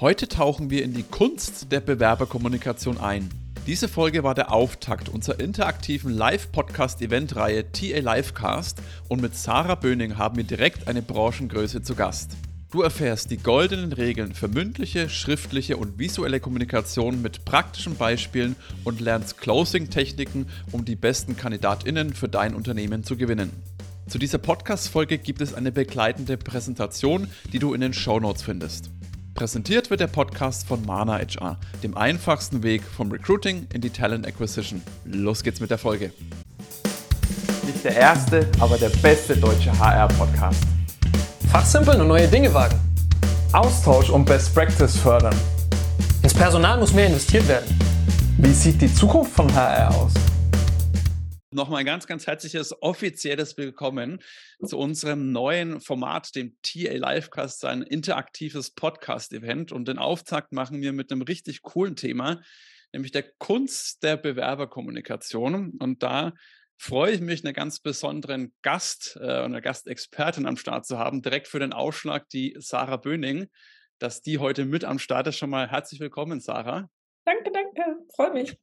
Heute tauchen wir in die Kunst der Bewerberkommunikation ein. Diese Folge war der Auftakt unserer interaktiven Live-Podcast-Event-Reihe TA Livecast und mit Sarah Böning haben wir direkt eine Branchengröße zu Gast. Du erfährst die goldenen Regeln für mündliche, schriftliche und visuelle Kommunikation mit praktischen Beispielen und lernst Closing-Techniken, um die besten KandidatInnen für dein Unternehmen zu gewinnen. Zu dieser Podcast-Folge gibt es eine begleitende Präsentation, die du in den Show Notes findest. Präsentiert wird der Podcast von Mana HR, dem einfachsten Weg vom Recruiting in die Talent Acquisition. Los geht's mit der Folge. Nicht der erste, aber der beste deutsche HR-Podcast. Fachsimpeln und neue Dinge wagen. Austausch und Best Practice fördern. Ins Personal muss mehr investiert werden. Wie sieht die Zukunft von HR aus? Nochmal ein ganz, ganz herzliches offizielles Willkommen zu unserem neuen Format, dem TA Livecast, sein interaktives Podcast-Event. Und den Auftakt machen wir mit einem richtig coolen Thema, nämlich der Kunst der Bewerberkommunikation. Und da freue ich mich, einen ganz besonderen Gast äh, und eine Gastexpertin am Start zu haben, direkt für den Ausschlag, die Sarah Böning, dass die heute mit am Start ist. Schon mal herzlich willkommen, Sarah. Danke, danke, freue mich.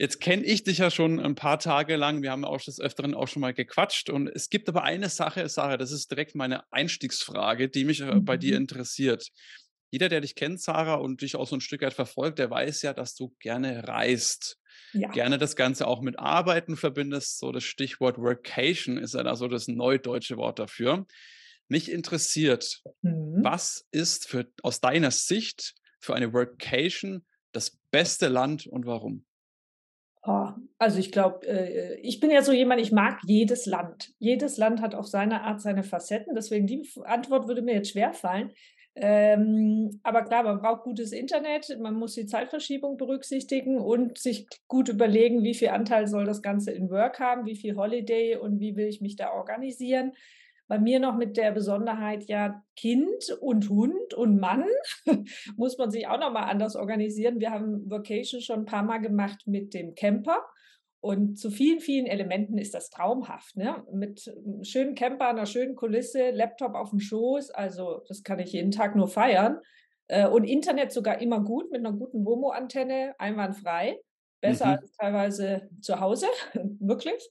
Jetzt kenne ich dich ja schon ein paar Tage lang. Wir haben auch des Öfteren auch schon mal gequatscht. Und es gibt aber eine Sache, Sarah, das ist direkt meine Einstiegsfrage, die mich mhm. bei dir mhm. interessiert. Jeder, der dich kennt, Sarah, und dich auch so ein Stück weit verfolgt, der weiß ja, dass du gerne reist. Ja. Gerne das Ganze auch mit Arbeiten verbindest. So das Stichwort Workation ist ja da so das neudeutsche Wort dafür. Mich interessiert, mhm. was ist für, aus deiner Sicht für eine Workation das beste Land und warum? Oh, also ich glaube, äh, ich bin ja so jemand, ich mag jedes Land. Jedes Land hat auf seine Art seine Facetten. Deswegen die Antwort würde mir jetzt schwer fallen. Ähm, aber klar, man braucht gutes Internet, man muss die Zeitverschiebung berücksichtigen und sich gut überlegen, wie viel Anteil soll das Ganze in Work haben, wie viel Holiday und wie will ich mich da organisieren. Bei mir noch mit der Besonderheit, ja, Kind und Hund und Mann muss man sich auch nochmal anders organisieren. Wir haben Vacation schon ein paar Mal gemacht mit dem Camper. Und zu vielen, vielen Elementen ist das traumhaft. Ne? Mit einem schönen Camper, einer schönen Kulisse, Laptop auf dem Schoß. Also, das kann ich jeden Tag nur feiern. Äh, und Internet sogar immer gut mit einer guten WOMO-Antenne, einwandfrei. Besser mhm. als teilweise zu Hause, wirklich.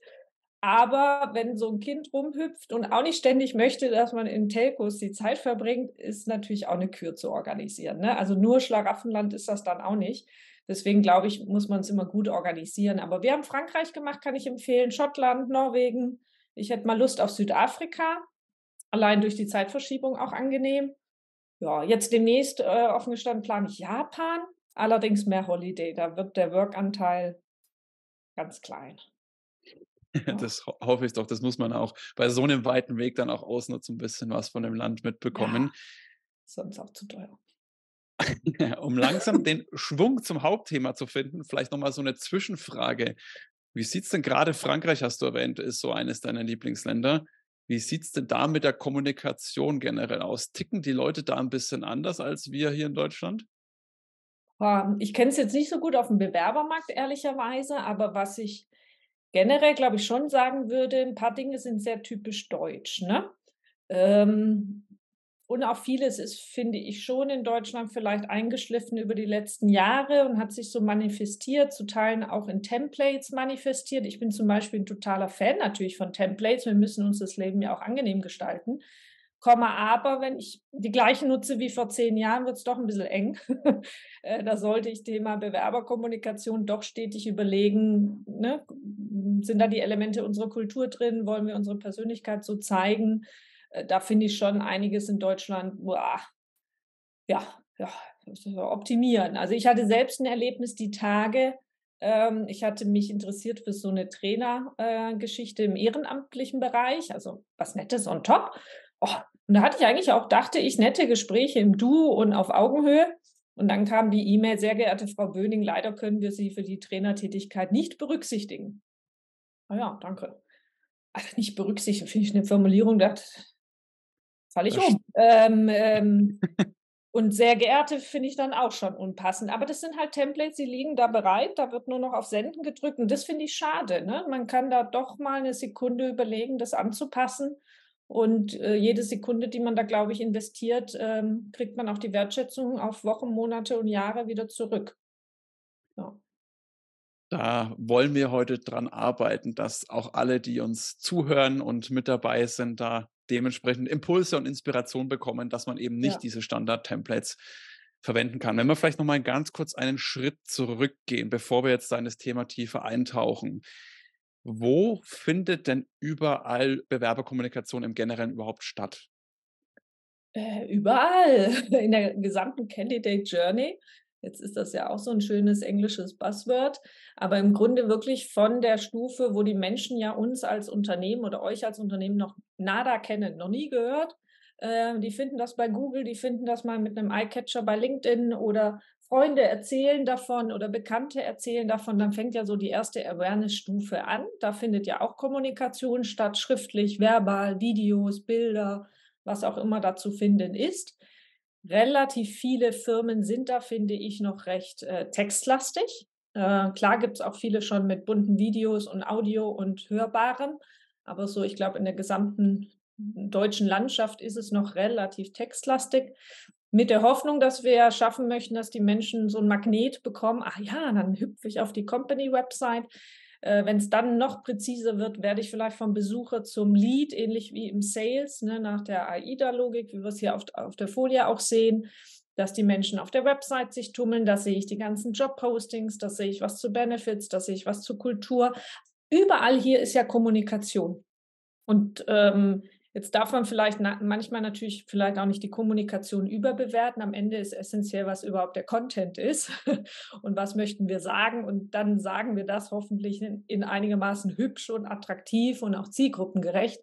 Aber wenn so ein Kind rumhüpft und auch nicht ständig möchte, dass man in Telcos die Zeit verbringt, ist natürlich auch eine Kür zu organisieren. Ne? Also nur Schlaraffenland ist das dann auch nicht. Deswegen glaube ich, muss man es immer gut organisieren. Aber wir haben Frankreich gemacht, kann ich empfehlen, Schottland, Norwegen. Ich hätte mal Lust auf Südafrika, allein durch die Zeitverschiebung auch angenehm. Ja, jetzt demnächst äh, offen gestanden plane ich Japan, allerdings mehr Holiday. Da wird der Workanteil ganz klein. Das hoffe ich doch. Das muss man auch bei so einem weiten Weg dann auch ausnutzen, ein bisschen was von dem Land mitbekommen. Ja, sonst auch zu teuer. um langsam den Schwung zum Hauptthema zu finden, vielleicht nochmal so eine Zwischenfrage. Wie sieht es denn gerade, Frankreich hast du erwähnt, ist so eines deiner Lieblingsländer. Wie sieht es denn da mit der Kommunikation generell aus? Ticken die Leute da ein bisschen anders als wir hier in Deutschland? Ich kenne es jetzt nicht so gut auf dem Bewerbermarkt, ehrlicherweise, aber was ich generell, glaube ich, schon sagen würde, ein paar Dinge sind sehr typisch deutsch. Ne? Ähm, und auch vieles ist, finde ich, schon in Deutschland vielleicht eingeschliffen über die letzten Jahre und hat sich so manifestiert, zu Teilen auch in Templates manifestiert. Ich bin zum Beispiel ein totaler Fan natürlich von Templates. Wir müssen uns das Leben ja auch angenehm gestalten. Komme aber, wenn ich die gleichen nutze wie vor zehn Jahren, wird es doch ein bisschen eng. Äh, da sollte ich Thema Bewerberkommunikation doch stetig überlegen, ne? sind da die Elemente unserer Kultur drin? Wollen wir unsere Persönlichkeit so zeigen? Äh, da finde ich schon einiges in Deutschland, boah, ja, ja, optimieren. Also ich hatte selbst ein Erlebnis die Tage, ähm, ich hatte mich interessiert für so eine Trainergeschichte äh, im ehrenamtlichen Bereich, also was Nettes on top. Oh, und da hatte ich eigentlich auch, dachte ich, nette Gespräche im Du und auf Augenhöhe. Und dann kam die E-Mail, sehr geehrte Frau Böning, leider können wir Sie für die Trainertätigkeit nicht berücksichtigen. Ah ja, danke. Also nicht berücksichtigen, finde ich eine Formulierung, das falle ich um. Ähm, ähm, und sehr geehrte finde ich dann auch schon unpassend. Aber das sind halt Templates, die liegen da bereit, da wird nur noch auf Senden gedrückt und das finde ich schade. Ne? Man kann da doch mal eine Sekunde überlegen, das anzupassen Und äh, jede Sekunde, die man da, glaube ich, investiert, ähm, kriegt man auch die Wertschätzung auf Wochen, Monate und Jahre wieder zurück. Ja. Da wollen wir heute dran arbeiten, dass auch alle, die uns zuhören und mit dabei sind, da dementsprechend Impulse und Inspiration bekommen, dass man eben nicht Ja. diese Standard-Templates verwenden kann. Wenn wir vielleicht noch mal ganz kurz einen Schritt zurückgehen, bevor wir jetzt da in das Thema tiefer eintauchen. Wo findet denn überall Bewerberkommunikation im Generellen überhaupt statt? Äh, überall, in der gesamten Candidate Journey. Jetzt ist das ja auch so ein schönes englisches Buzzword, aber im Grunde wirklich von der Stufe, wo die Menschen ja uns als Unternehmen oder euch als Unternehmen noch nada kennen, noch nie gehört. Äh, die finden das bei Google, die finden das mal mit einem Eyecatcher bei LinkedIn oder Freunde erzählen davon oder Bekannte erzählen davon. Dann fängt ja so die erste Awareness-Stufe an. Da findet ja auch Kommunikation statt, schriftlich, verbal, Videos, Bilder, was auch immer da zu finden ist. Relativ viele Firmen sind da, finde ich, noch recht äh, textlastig. Äh, klar gibt es auch viele schon mit bunten Videos und Audio und Hörbaren, aber so, ich glaube, in der gesamten deutschen Landschaft ist es noch relativ textlastig. Mit der Hoffnung, dass wir schaffen möchten, dass die Menschen so ein Magnet bekommen. Ach ja, dann hüpfe ich auf die Company-Website. Äh, Wenn es dann noch präziser wird, werde ich vielleicht vom Besucher zum Lead, ähnlich wie im Sales, ne, nach der AIDA-Logik, wie wir es hier auf, auf der Folie auch sehen, dass die Menschen auf der Website sich tummeln. Da sehe ich die ganzen Job-Postings, da sehe ich was zu Benefits, da sehe ich was zur Kultur. Überall hier ist ja Kommunikation. Und ähm, Jetzt darf man vielleicht na manchmal natürlich vielleicht auch nicht die Kommunikation überbewerten. Am Ende ist essentiell, was überhaupt der Content ist und was möchten wir sagen. Und dann sagen wir das hoffentlich in, in einigermaßen hübsch und attraktiv und auch zielgruppengerecht.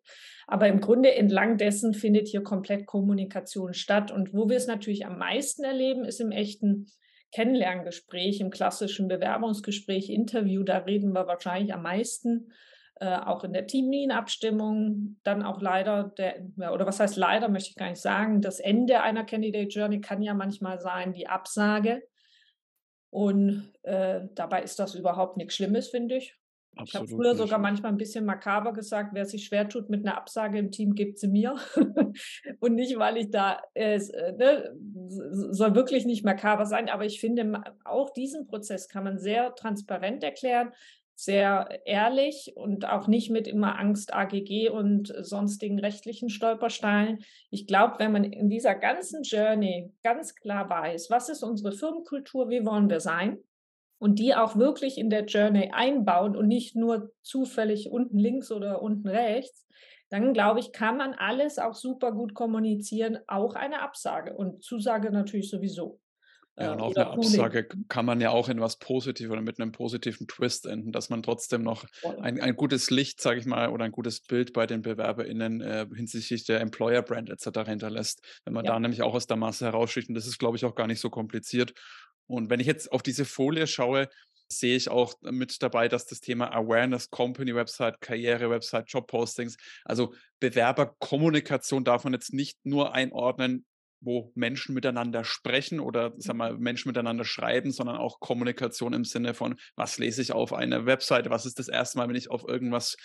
Aber im Grunde entlang dessen findet hier komplett Kommunikation statt. Und wo wir es natürlich am meisten erleben, ist im echten Kennenlerngespräch, im klassischen Bewerbungsgespräch, Interview. Da reden wir wahrscheinlich am meisten äh, auch in der Teamlean-Abstimmung, dann auch leider der, oder was heißt leider, möchte ich gar nicht sagen, das Ende einer Candidate Journey kann ja manchmal sein, die Absage. Und äh, dabei ist das überhaupt nichts Schlimmes, finde ich. Ich habe früher nicht. sogar manchmal ein bisschen makaber gesagt, wer sich schwer tut mit einer Absage im Team, gibt sie mir. und nicht, weil ich da, äh, ne, soll wirklich nicht makaber sein, aber ich finde, auch diesen Prozess kann man sehr transparent erklären, sehr ehrlich und auch nicht mit immer Angst, AGG und sonstigen rechtlichen Stolpersteinen. Ich glaube, wenn man in dieser ganzen Journey ganz klar weiß, was ist unsere Firmenkultur, wie wollen wir sein, und die auch wirklich in der Journey einbauen und nicht nur zufällig unten links oder unten rechts, dann glaube ich, kann man alles auch super gut kommunizieren, auch eine Absage und Zusage natürlich sowieso. Ja, und äh, auch eine. Absage kann man ja auch in was Positives oder mit einem positiven Twist enden, dass man trotzdem noch ein, ein gutes Licht, sage ich mal, oder ein gutes Bild bei den BewerberInnen äh, hinsichtlich der Employer-Brand etc. hinterlässt. Wenn man Ja. da nämlich auch aus der Masse heraussticht, und das ist, glaube ich, auch gar nicht so kompliziert. Und wenn ich jetzt auf diese Folie schaue, sehe ich auch mit dabei, dass das Thema Awareness, Company-Website, Karriere-Website, Job-Postings, also Bewerberkommunikation darf man jetzt nicht nur einordnen, wo Menschen miteinander sprechen oder sag mal, Menschen miteinander schreiben, sondern auch Kommunikation im Sinne von, was lese ich auf einer Webseite, was ist das erste Mal, wenn ich auf irgendwas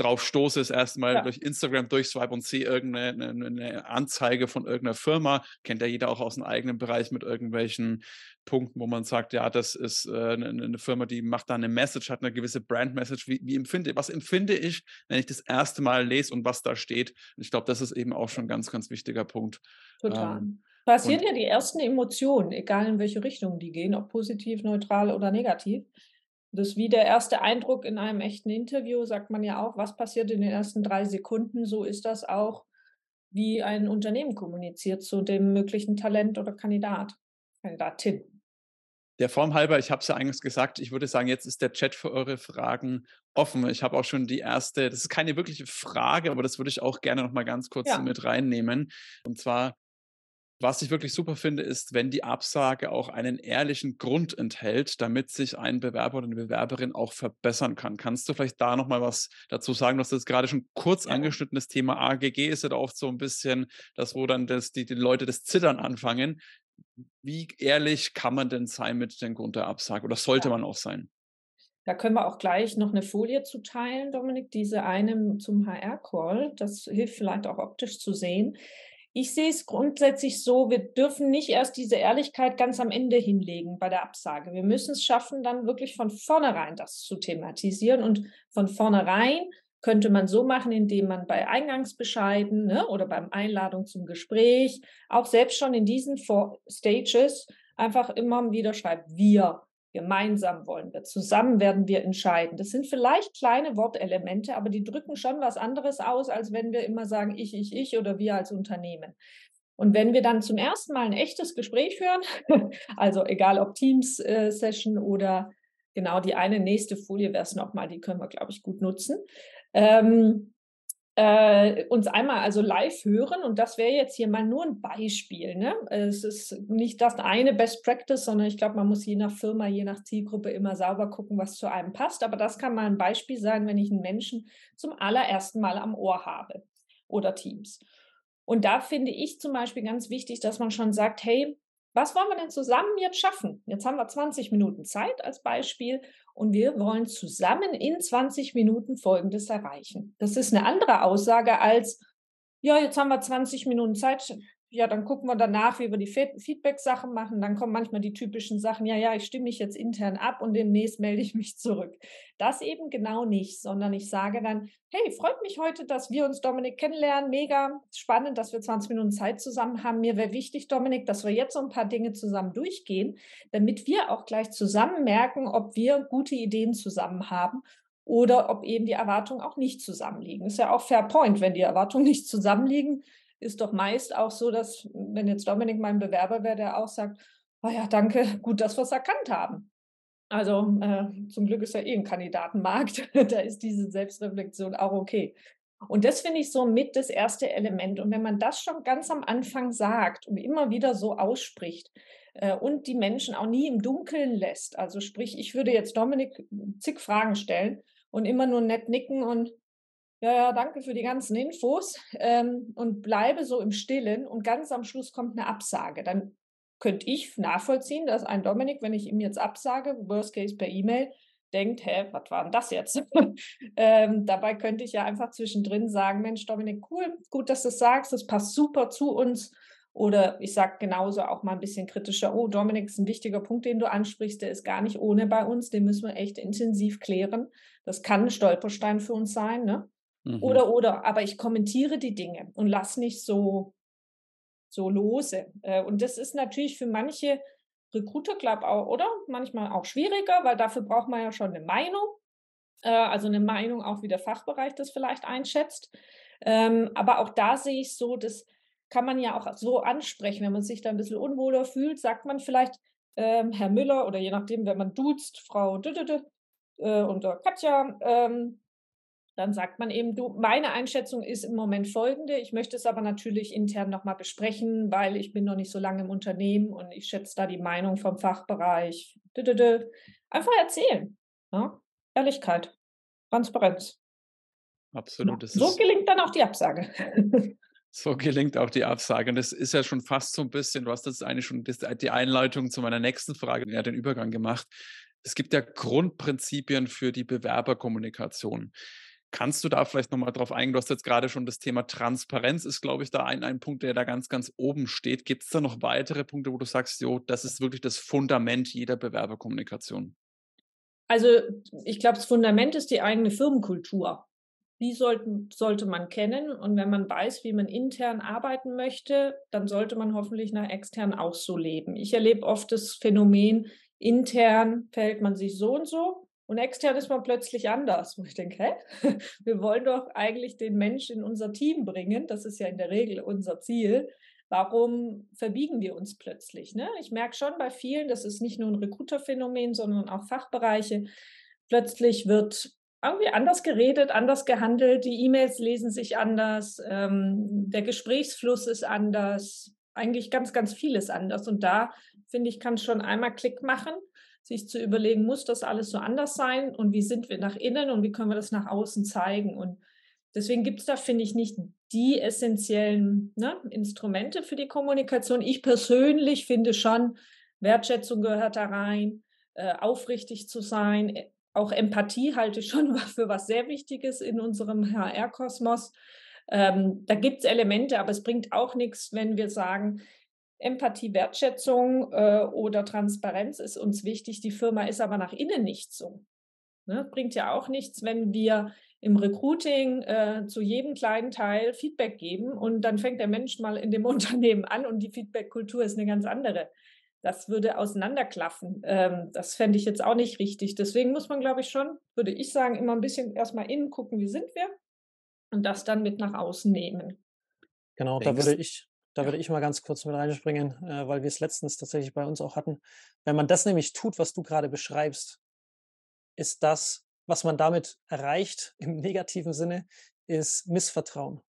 drauf stoße, das erste Mal Ja. durch Instagram durchswipe und sehe irgendeine eine, eine Anzeige von irgendeiner Firma, kennt ja jeder auch aus dem eigenen Bereich mit irgendwelchen Punkten, wo man sagt, ja, das ist äh, eine, eine Firma, die macht da eine Message, hat eine gewisse Brand-Message. Wie, wie empfinde, was empfinde ich, wenn ich das erste Mal lese und was da steht? Ich glaube, das ist eben auch schon ein ganz, ganz wichtiger Punkt. Total. Ähm, Passieren ja die ersten Emotionen, egal in welche Richtung die gehen, ob positiv, neutral oder negativ. Das ist wie der erste Eindruck in einem echten Interview, sagt man ja auch, was passiert in den ersten drei Sekunden. So ist das auch, wie ein Unternehmen kommuniziert zu dem möglichen Talent oder Kandidat, Kandidatin. Der Form halber, ich habe es ja eingangs gesagt, ich würde sagen, jetzt ist der Chat für eure Fragen offen. Ich habe auch schon die erste, das ist keine wirkliche Frage, aber das würde ich auch gerne noch mal ganz kurz Ja. mit reinnehmen. Und zwar, was ich wirklich super finde, ist, wenn die Absage auch einen ehrlichen Grund enthält, damit sich ein Bewerber oder eine Bewerberin auch verbessern kann. Kannst du vielleicht da noch mal was dazu sagen? Du hast jetzt gerade schon kurz Ja. angeschnitten, das Thema AGG ist ja oft so ein bisschen das, wo dann das, die, die Leute das Zittern anfangen. Wie ehrlich kann man denn sein mit dem Grund der Absage oder sollte Ja. man auch sein? Da können wir auch gleich noch eine Folie zu teilen, Dominik, diese eine zum HR-Call. Das hilft vielleicht auch optisch zu sehen. Ich sehe es grundsätzlich so, wir dürfen nicht erst diese Ehrlichkeit ganz am Ende hinlegen bei der Absage. Wir müssen es schaffen, dann wirklich von vornherein das zu thematisieren. Und von vornherein könnte man so machen, indem man bei Eingangsbescheiden ne, oder beim Einladung zum Gespräch, auch selbst schon in diesen Stages, einfach immer wieder schreibt, wir Gemeinsam wollen wir, zusammen werden wir entscheiden. Das sind vielleicht kleine Wortelemente, aber die drücken schon was anderes aus, als wenn wir immer sagen, ich, ich, ich oder wir als Unternehmen. Und wenn wir dann zum ersten Mal ein echtes Gespräch führen, also egal ob Teams-Session äh, oder genau die eine nächste Folie wäre es nochmal, die können wir, glaube ich, gut nutzen. Ähm, äh, uns einmal also live hören und das wäre jetzt hier mal nur ein Beispiel. Ne? Es ist nicht das eine Best Practice, sondern ich glaube, man muss je nach Firma, je nach Zielgruppe immer sauber gucken, was zu einem passt. Aber das kann mal ein Beispiel sein, wenn ich einen Menschen zum allerersten Mal am Ohr habe oder Teams. Und da finde ich zum Beispiel ganz wichtig, dass man schon sagt, hey, was wollen wir denn zusammen jetzt schaffen? Jetzt haben wir 20 Minuten Zeit als Beispiel und wir wollen zusammen in 20 Minuten Folgendes erreichen. Das ist eine andere Aussage als, ja, jetzt haben wir 20 Minuten Zeit, ja, dann gucken wir danach, wie wir die Feedback-Sachen machen. Dann kommen manchmal die typischen Sachen, ja, ja, ich stimme mich jetzt intern ab und demnächst melde ich mich zurück. Das eben genau nicht, sondern ich sage dann, hey, freut mich heute, dass wir uns, Dominik, kennenlernen. Mega spannend, dass wir 20 Minuten Zeit zusammen haben. Mir wäre wichtig, Dominik, dass wir jetzt so ein paar Dinge zusammen durchgehen, damit wir auch gleich zusammen merken, ob wir gute Ideen zusammen haben oder ob eben die Erwartungen auch nicht zusammenliegen. Ist ja auch fair point, wenn die Erwartungen nicht zusammenliegen, ist doch meist auch so, dass, wenn jetzt Dominik mein Bewerber wäre, der auch sagt, oh ja, danke, gut, dass wir es erkannt haben. Also äh, zum Glück ist ja eh ein Kandidatenmarkt, da ist diese Selbstreflexion auch okay. Und das finde ich so mit das erste Element. Und wenn man das schon ganz am Anfang sagt und immer wieder so ausspricht äh, und die Menschen auch nie im Dunkeln lässt, also sprich, ich würde jetzt Dominik zig Fragen stellen und immer nur nett nicken und ja, ja, danke für die ganzen Infos ähm, und bleibe so im Stillen und ganz am Schluss kommt eine Absage. Dann könnte ich nachvollziehen, dass ein Dominik, wenn ich ihm jetzt absage, Worst Case per E-Mail, denkt, hä, was war denn das jetzt? ähm, dabei könnte ich ja einfach zwischendrin sagen, Mensch, Dominik, cool, gut, dass du es sagst, das passt super zu uns. Oder ich sage genauso auch mal ein bisschen kritischer, oh, Dominik ist ein wichtiger Punkt, den du ansprichst, der ist gar nicht ohne bei uns, den müssen wir echt intensiv klären. Das kann ein Stolperstein für uns sein, ne? Mhm. Oder, oder, aber ich kommentiere die Dinge und lasse nicht so, so lose. Äh, und das ist natürlich für manche Recruiter, glaube auch, oder? Manchmal auch schwieriger, weil dafür braucht man ja schon eine Meinung. Äh, also eine Meinung auch, wie der Fachbereich das vielleicht einschätzt. Ähm, aber auch da sehe ich so, das kann man ja auch so ansprechen. Wenn man sich da ein bisschen unwohler fühlt, sagt man vielleicht, ähm, Herr Müller oder je nachdem, wenn man duzt, Frau Düdüdü, äh, und Katja, ähm, dann sagt man eben, du, meine Einschätzung ist im Moment folgende. Ich möchte es aber natürlich intern nochmal besprechen, weil ich bin noch nicht so lange im Unternehmen und ich schätze da die Meinung vom Fachbereich. Einfach erzählen. Ja? Ehrlichkeit, Transparenz. Absolut. so gelingt dann auch die Absage. So gelingt auch die Absage. Und das ist ja schon fast so ein bisschen, du hast jetzt eigentlich schon die Einleitung zu meiner nächsten Frage, ja, den Übergang gemacht. Es gibt ja Grundprinzipien für die Bewerberkommunikation. Kannst du da vielleicht nochmal drauf eingehen? Du hast jetzt gerade schon das Thema Transparenz, ist, glaube ich, da ein, ein Punkt, der da ganz, ganz oben steht. Gibt es da noch weitere Punkte, wo du sagst, jo, das ist wirklich das Fundament jeder Bewerberkommunikation? Also, ich glaube, das Fundament ist die eigene Firmenkultur. Die sollten, sollte man kennen. Und wenn man weiß, wie man intern arbeiten möchte, dann sollte man hoffentlich nach extern auch so leben. Ich erlebe oft das Phänomen, intern verhält man sich so und so und extern ist man plötzlich anders. Wo ich denke, hä? Wir wollen doch eigentlich den Mensch in unser Team bringen. Das ist ja in der Regel unser Ziel. Warum verbiegen wir uns plötzlich? Ne? Ich merke schon bei vielen, das ist nicht nur ein Recruiter-Phänomen, sondern auch Fachbereiche. Plötzlich wird irgendwie anders geredet, anders gehandelt, die E-Mails lesen sich anders, ähm, der Gesprächsfluss ist anders, eigentlich ganz, ganz vieles anders. Und da, finde ich, kann es schon einmal Klick machen sich zu überlegen, muss das alles so anders sein und wie sind wir nach innen und wie können wir das nach außen zeigen. Und deswegen gibt es da, finde ich, nicht die essentiellen ne, Instrumente für die Kommunikation. Ich persönlich finde schon, Wertschätzung gehört da rein, äh, aufrichtig zu sein, äh, auch Empathie halte ich schon für was sehr Wichtiges in unserem HR-Kosmos. Ähm, da gibt es Elemente, aber es bringt auch nichts, wenn wir sagen, Empathie, Wertschätzung äh, oder Transparenz ist uns wichtig, die Firma ist aber nach innen nicht so. Ne? Bringt ja auch nichts, wenn wir im Recruiting äh, zu jedem kleinen Teil Feedback geben und dann fängt der Mensch mal in dem Unternehmen an und die Feedback-Kultur ist eine ganz andere. Das würde auseinanderklaffen. Ähm, das fände ich jetzt auch nicht richtig. Deswegen muss man, glaube ich, schon, würde ich sagen, immer ein bisschen erstmal innen gucken, wie sind wir und das dann mit nach außen nehmen. Genau, da würde ich, da würde ich mal ganz kurz mit reinspringen, äh, weil wir es letztens tatsächlich bei uns auch hatten. Wenn man das nämlich tut, was du gerade beschreibst, ist das, was man damit erreicht im negativen Sinne, ist Missvertrauen.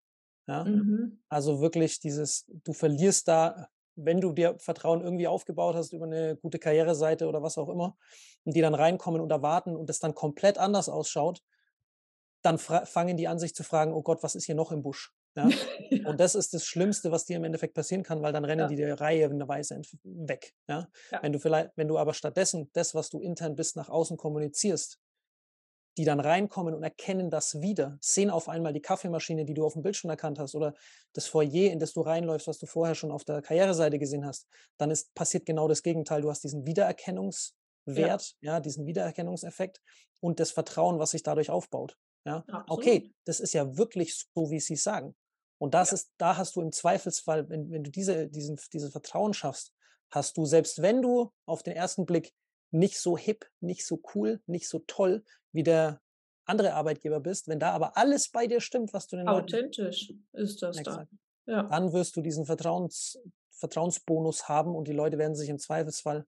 Ja? Mhm. Also wirklich dieses, du verlierst da, wenn du dir Vertrauen irgendwie aufgebaut hast über eine gute Karriereseite oder was auch immer, und die dann reinkommen und erwarten und es dann komplett anders ausschaut, dann fangen die an, sich zu fragen, oh Gott, was ist hier noch im Busch? Ja? Und das ist das Schlimmste, was dir im Endeffekt passieren kann, weil dann rennen ja. die der Reihe in der Weise weg. Ja? ja? Wenn du vielleicht, wenn du aber stattdessen das, was du intern bist, nach außen kommunizierst, die dann reinkommen und erkennen das wieder, sehen auf einmal die Kaffeemaschine, die du auf dem Bildschirm erkannt hast, oder das Foyer, in das du reinläufst, was du vorher schon auf der Karriereseite gesehen hast, dann ist passiert genau das Gegenteil. Du hast diesen Wiedererkennungswert, ja, diesen Wiedererkennungseffekt und das Vertrauen, was sich dadurch aufbaut. Ja, okay, das ist ja wirklich so, wie sie sagen. Und das ja. ist, da hast du im Zweifelsfall, wenn, wenn du diese, diesen, dieses Vertrauen schaffst, hast du, selbst wenn du auf den ersten Blick nicht so hip, nicht so cool, nicht so toll wie der andere Arbeitgeber bist, wenn da aber alles bei dir stimmt, was du den Authentisch Leuten, ist das da. Ja. Dann wirst du diesen Vertrauens, Vertrauensbonus haben und die Leute werden sich im Zweifelsfall,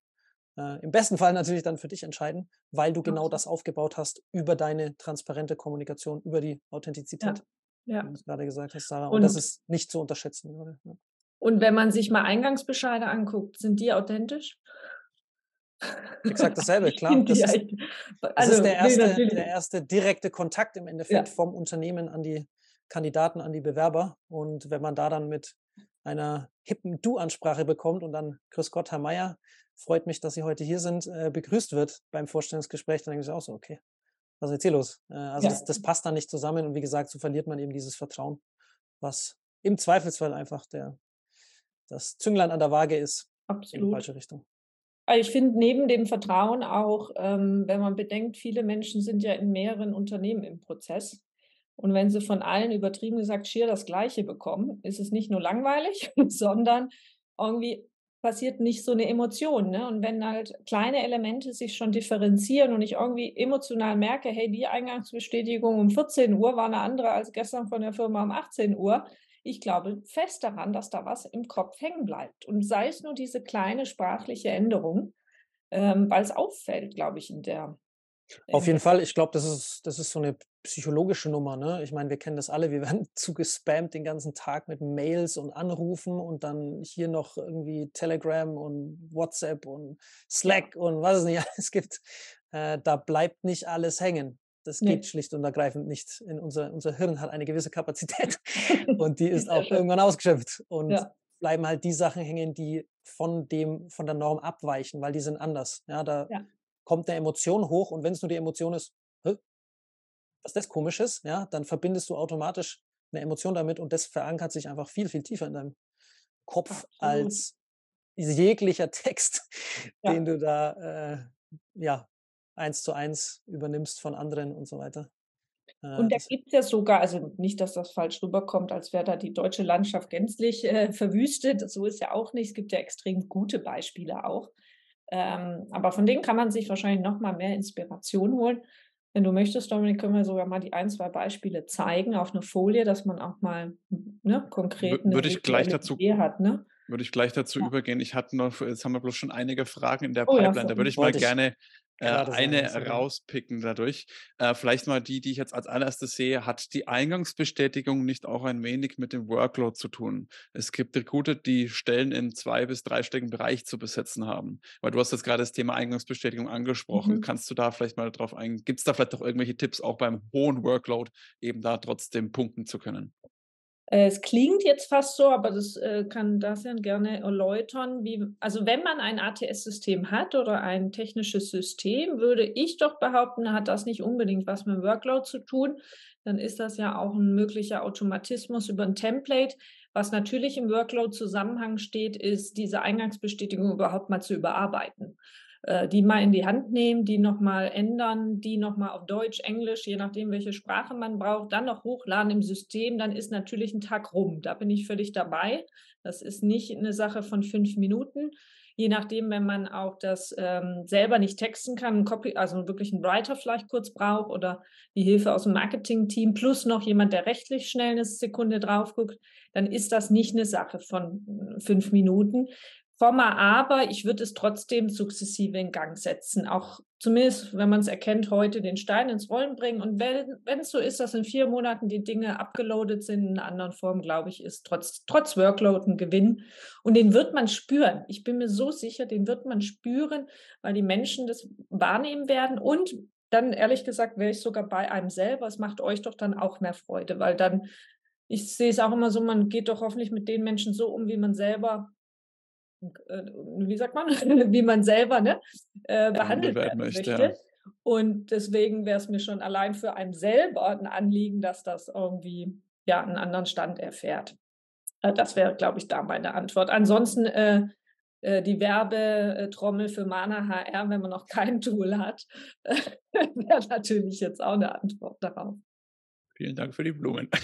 äh, im besten Fall natürlich dann für dich entscheiden, weil du genau das aufgebaut hast über deine transparente Kommunikation, über die Authentizität. Ja. Ja. Wie du gerade gesagt hast, Sarah. Und, und, das ist nicht zu unterschätzen. Ja. Und wenn man sich mal Eingangsbescheide anguckt, sind die authentisch? Exakt dasselbe, klar. Das ist, das also, ist der, erste, der erste direkte Kontakt im Endeffekt ja. vom Unternehmen an die Kandidaten, an die Bewerber. Und wenn man da dann mit einer hippen Du-Ansprache bekommt und dann Grüß Gott, Herr Meier, freut mich, dass Sie heute hier sind, äh, begrüßt wird beim Vorstellungsgespräch, dann denke ich auch so, okay, was ist jetzt hier los? Äh, also ja. das, das passt dann nicht zusammen und wie gesagt, so verliert man eben dieses Vertrauen, was im Zweifelsfall einfach der, das Zünglein an der Waage ist Absolut. in die falsche Richtung. Also, ich finde neben dem Vertrauen auch, ähm, wenn man bedenkt, viele Menschen sind ja in mehreren Unternehmen im Prozess. Und wenn sie von allen übertrieben gesagt schier das Gleiche bekommen, ist es nicht nur langweilig, sondern irgendwie passiert nicht so eine Emotion. Ne? Und wenn halt kleine Elemente sich schon differenzieren und ich irgendwie emotional merke, hey, die Eingangsbestätigung um 14 Uhr war eine andere als gestern von der Firma um 18 Uhr, ich glaube fest daran, dass da was im Kopf hängen bleibt. Und sei es nur diese kleine sprachliche Änderung, ähm, weil es auffällt, glaube ich, in der. Auf jeden Fall, ich glaube, das ist, das ist so eine psychologische Nummer. Ne? Ich meine, wir kennen das alle, wir werden zugespammt den ganzen Tag mit Mails und Anrufen und dann hier noch irgendwie Telegram und WhatsApp und Slack und was es nicht alles gibt. Äh, da bleibt nicht alles hängen. Das nee. geht schlicht und ergreifend nicht. In unser, unser Hirn hat eine gewisse Kapazität und die ist auch irgendwann ausgeschöpft. Und ja. bleiben halt die Sachen hängen, die von dem, von der Norm abweichen, weil die sind anders. Ja, da ja. Kommt eine Emotion hoch und wenn es nur die Emotion ist, was das komisch ist, ja, dann verbindest du automatisch eine Emotion damit und das verankert sich einfach viel, viel tiefer in deinem Kopf als jeglicher Text, ja. den du da äh, ja, eins zu eins übernimmst von anderen und so weiter. Äh, und da gibt es ja sogar, also nicht, dass das falsch rüberkommt, als wäre da die deutsche Landschaft gänzlich äh, verwüstet. So ist ja auch nicht. Es gibt ja extrem gute Beispiele auch. Ähm, aber von denen kann man sich wahrscheinlich noch mal mehr Inspiration holen. Wenn du möchtest, Dominik, können wir sogar mal die ein, zwei Beispiele zeigen auf einer Folie, dass man auch mal ne, konkret eine Würde ich gleich dazu, Idee hat. Ne? Würde ich gleich dazu ja. übergehen. Ich hatte noch, jetzt haben wir bloß schon einige Fragen in der oh, Pipeline. Ja, da würde ich mal gerne äh, eine sagen, rauspicken dadurch. Äh, vielleicht mal die, die ich jetzt als allererstes sehe, hat die Eingangsbestätigung nicht auch ein wenig mit dem Workload zu tun? Es gibt Recruiter, die Stellen in zwei- bis dreistelligen Bereich zu besetzen haben. Weil du hast jetzt gerade das Thema Eingangsbestätigung angesprochen. Mhm. Kannst du da vielleicht mal drauf eingehen? Gibt es da vielleicht auch irgendwelche Tipps, auch beim hohen Workload eben da trotzdem punkten zu können? Äh, es klingt jetzt fast so, aber das äh, kann Dacian gerne erläutern. Wie, also wenn man ein ATS-System hat oder ein technisches System, würde ich doch behaupten, hat das nicht unbedingt was mit Workload zu tun. Dann ist das ja auch ein möglicher Automatismus über ein Template. Was natürlich im Workload-Zusammenhang steht, ist diese Eingangsbestätigung überhaupt mal zu überarbeiten. Äh, die mal in die Hand nehmen, die nochmal ändern, die nochmal auf Deutsch, Englisch, je nachdem, welche Sprache man braucht, dann noch hochladen im System, dann ist natürlich ein Tag rum. Da bin ich völlig dabei. Das ist nicht eine Sache von fünf Minuten. Je nachdem, wenn man auch das ähm, selber nicht texten kann, Copy, also wirklich einen Writer vielleicht kurz braucht oder die Hilfe aus dem Marketing-Team plus noch jemand, der rechtlich schnell eine Sekunde drauf guckt, dann ist das nicht eine Sache von fünf Minuten. Komma, aber ich würde es trotzdem sukzessive in Gang setzen. Auch zumindest, wenn man es erkennt, heute den Stein ins Rollen bringen. Und wenn es so ist, dass in vier Monaten die Dinge abgeloadet sind in einer anderen Form, glaube ich, ist trotz, trotz Workload ein Gewinn. Und den wird man spüren. Ich bin mir so sicher, den wird man spüren, weil die Menschen das wahrnehmen werden. Und dann, ehrlich gesagt, wäre ich sogar bei einem selber. Es macht euch doch dann auch mehr Freude, weil dann ich sehe es auch immer so, man geht doch hoffentlich mit den Menschen so um, wie man selber wie sagt man, wie man selber ne, äh, behandelt werden möchte. Ja. Und deswegen wäre es mir schon allein für einen selber ein Anliegen, dass das irgendwie ja einen anderen Stand erfährt. Äh, das wäre, glaube ich, da meine Antwort. Ansonsten äh, äh die Werbetrommel für Mana HR, wenn man noch kein Tool hat, wäre natürlich jetzt auch eine Antwort darauf. Vielen Dank für die Blumen.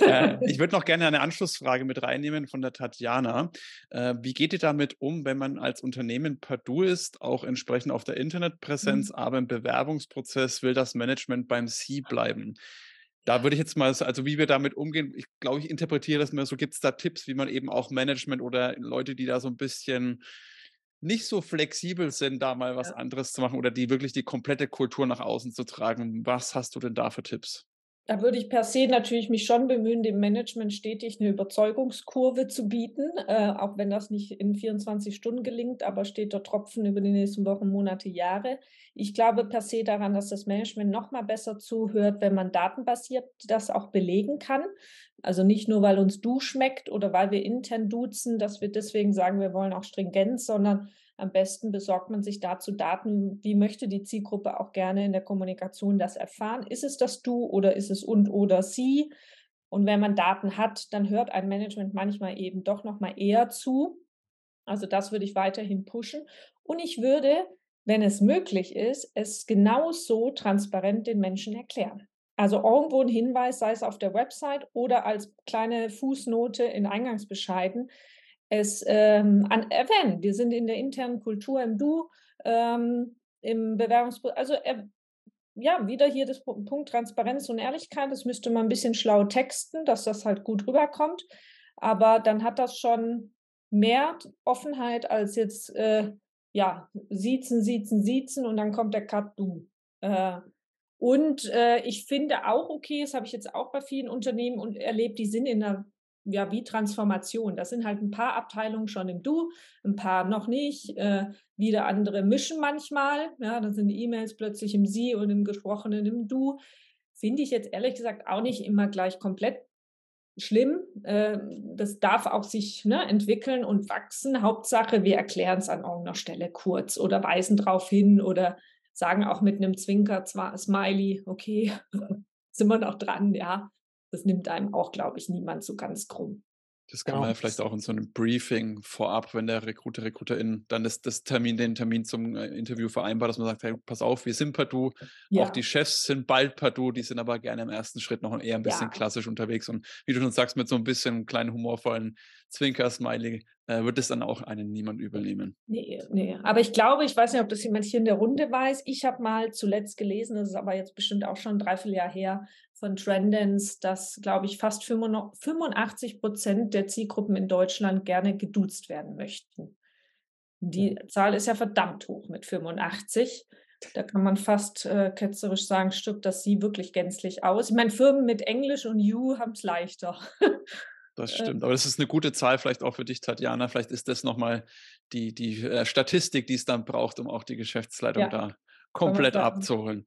Äh, ich würde noch gerne eine Anschlussfrage mit reinnehmen von der Tatjana. Äh, wie geht ihr damit um, wenn man als Unternehmen per Du ist, auch entsprechend auf der Internetpräsenz, mhm. aber im Bewerbungsprozess will das Management beim Sie bleiben? Da würde ich jetzt mal, also wie wir damit umgehen, ich glaube, ich interpretiere das mir so, gibt es da Tipps, wie man eben auch Management oder Leute, die da so ein bisschen nicht so flexibel sind, da mal was ja. anderes zu machen oder die wirklich die komplette Kultur nach außen zu tragen. Was hast du denn da für Tipps? Da würde ich per se natürlich mich schon bemühen, dem Management stetig eine Überzeugungskurve zu bieten, äh, auch wenn das nicht in 24 Stunden gelingt, aber steht der Tropfen über die nächsten Wochen, Monate, Jahre. Ich glaube per se daran, dass das Management noch mal besser zuhört, wenn man datenbasiert das auch belegen kann. Also nicht nur, weil uns Du schmeckt oder weil wir intern duzen, dass wir deswegen sagen, wir wollen auch Stringenz, sondern am besten besorgt man sich dazu Daten, wie möchte die Zielgruppe auch gerne in der Kommunikation das erfahren. Ist es das Du oder ist es und oder sie? Und wenn man Daten hat, dann hört ein Management manchmal eben doch noch mal eher zu. Also das würde ich weiterhin pushen. Und ich würde, wenn es möglich ist, es genauso transparent den Menschen erklären. Also irgendwo ein Hinweis, sei es auf der Website oder als kleine Fußnote in Eingangsbescheiden, es ähm, an erwähnen. Wir sind in der internen Kultur im Du, ähm, im Bewerbungsprozess. Also äh, ja, wieder hier das Punkt Transparenz und Ehrlichkeit. Das müsste man ein bisschen schlau texten, dass das halt gut rüberkommt. Aber dann hat das schon mehr Offenheit als jetzt, äh, ja, siezen, siezen, siezen und dann kommt der Cut Du. Äh, und äh, ich finde auch okay, das habe ich jetzt auch bei vielen Unternehmen und erlebt, die sind in einer ja, wie Transformation. Das sind halt ein paar Abteilungen schon im Du, ein paar noch nicht. Äh, wieder andere mischen manchmal. Ja, dann sind E-Mails plötzlich im Sie und im Gesprochenen im Du. Finde ich jetzt ehrlich gesagt auch nicht immer gleich komplett schlimm. Äh, das darf auch sich ne, entwickeln und wachsen. Hauptsache, wir erklären es an irgendeiner Stelle kurz oder weisen darauf hin oder sagen auch mit einem Zwinker, zwar Smiley, okay, sind wir noch dran, ja das nimmt einem auch, glaube ich, niemand so ganz krumm. Das kann genau. man ja vielleicht auch in so einem Briefing vorab, wenn der Recruiter, Recruiterin dann das, das Termin, den Termin zum äh, Interview vereinbart, dass man sagt, hey, pass auf, wir sind Padu, ja. auch die Chefs sind bald Padu, die sind aber gerne im ersten Schritt noch eher ein bisschen ja. klassisch unterwegs und wie du schon sagst, mit so ein bisschen kleinen humorvollen Zwinker-Smiley äh, wird es dann auch einen niemand übernehmen. Nee, nee. Aber ich glaube, ich weiß nicht, ob das jemand hier in der Runde weiß. Ich habe mal zuletzt gelesen, das ist aber jetzt bestimmt auch schon ein Dreivierteljahr her, von Trendens, dass, glaube ich, fast 85 Prozent der Zielgruppen in Deutschland gerne geduzt werden möchten. Die Zahl ist ja verdammt hoch mit 85. Da kann man fast äh, ketzerisch sagen, stirbt das sie wirklich gänzlich aus. Ich meine, Firmen mit Englisch und You haben es leichter. Das äh. stimmt. Aber das ist eine gute Zahl vielleicht auch für dich, Tatjana. Vielleicht ist das nochmal die, die äh, Statistik, die es dann braucht, um auch die Geschäftsleitung ja. da komplett abzuholen.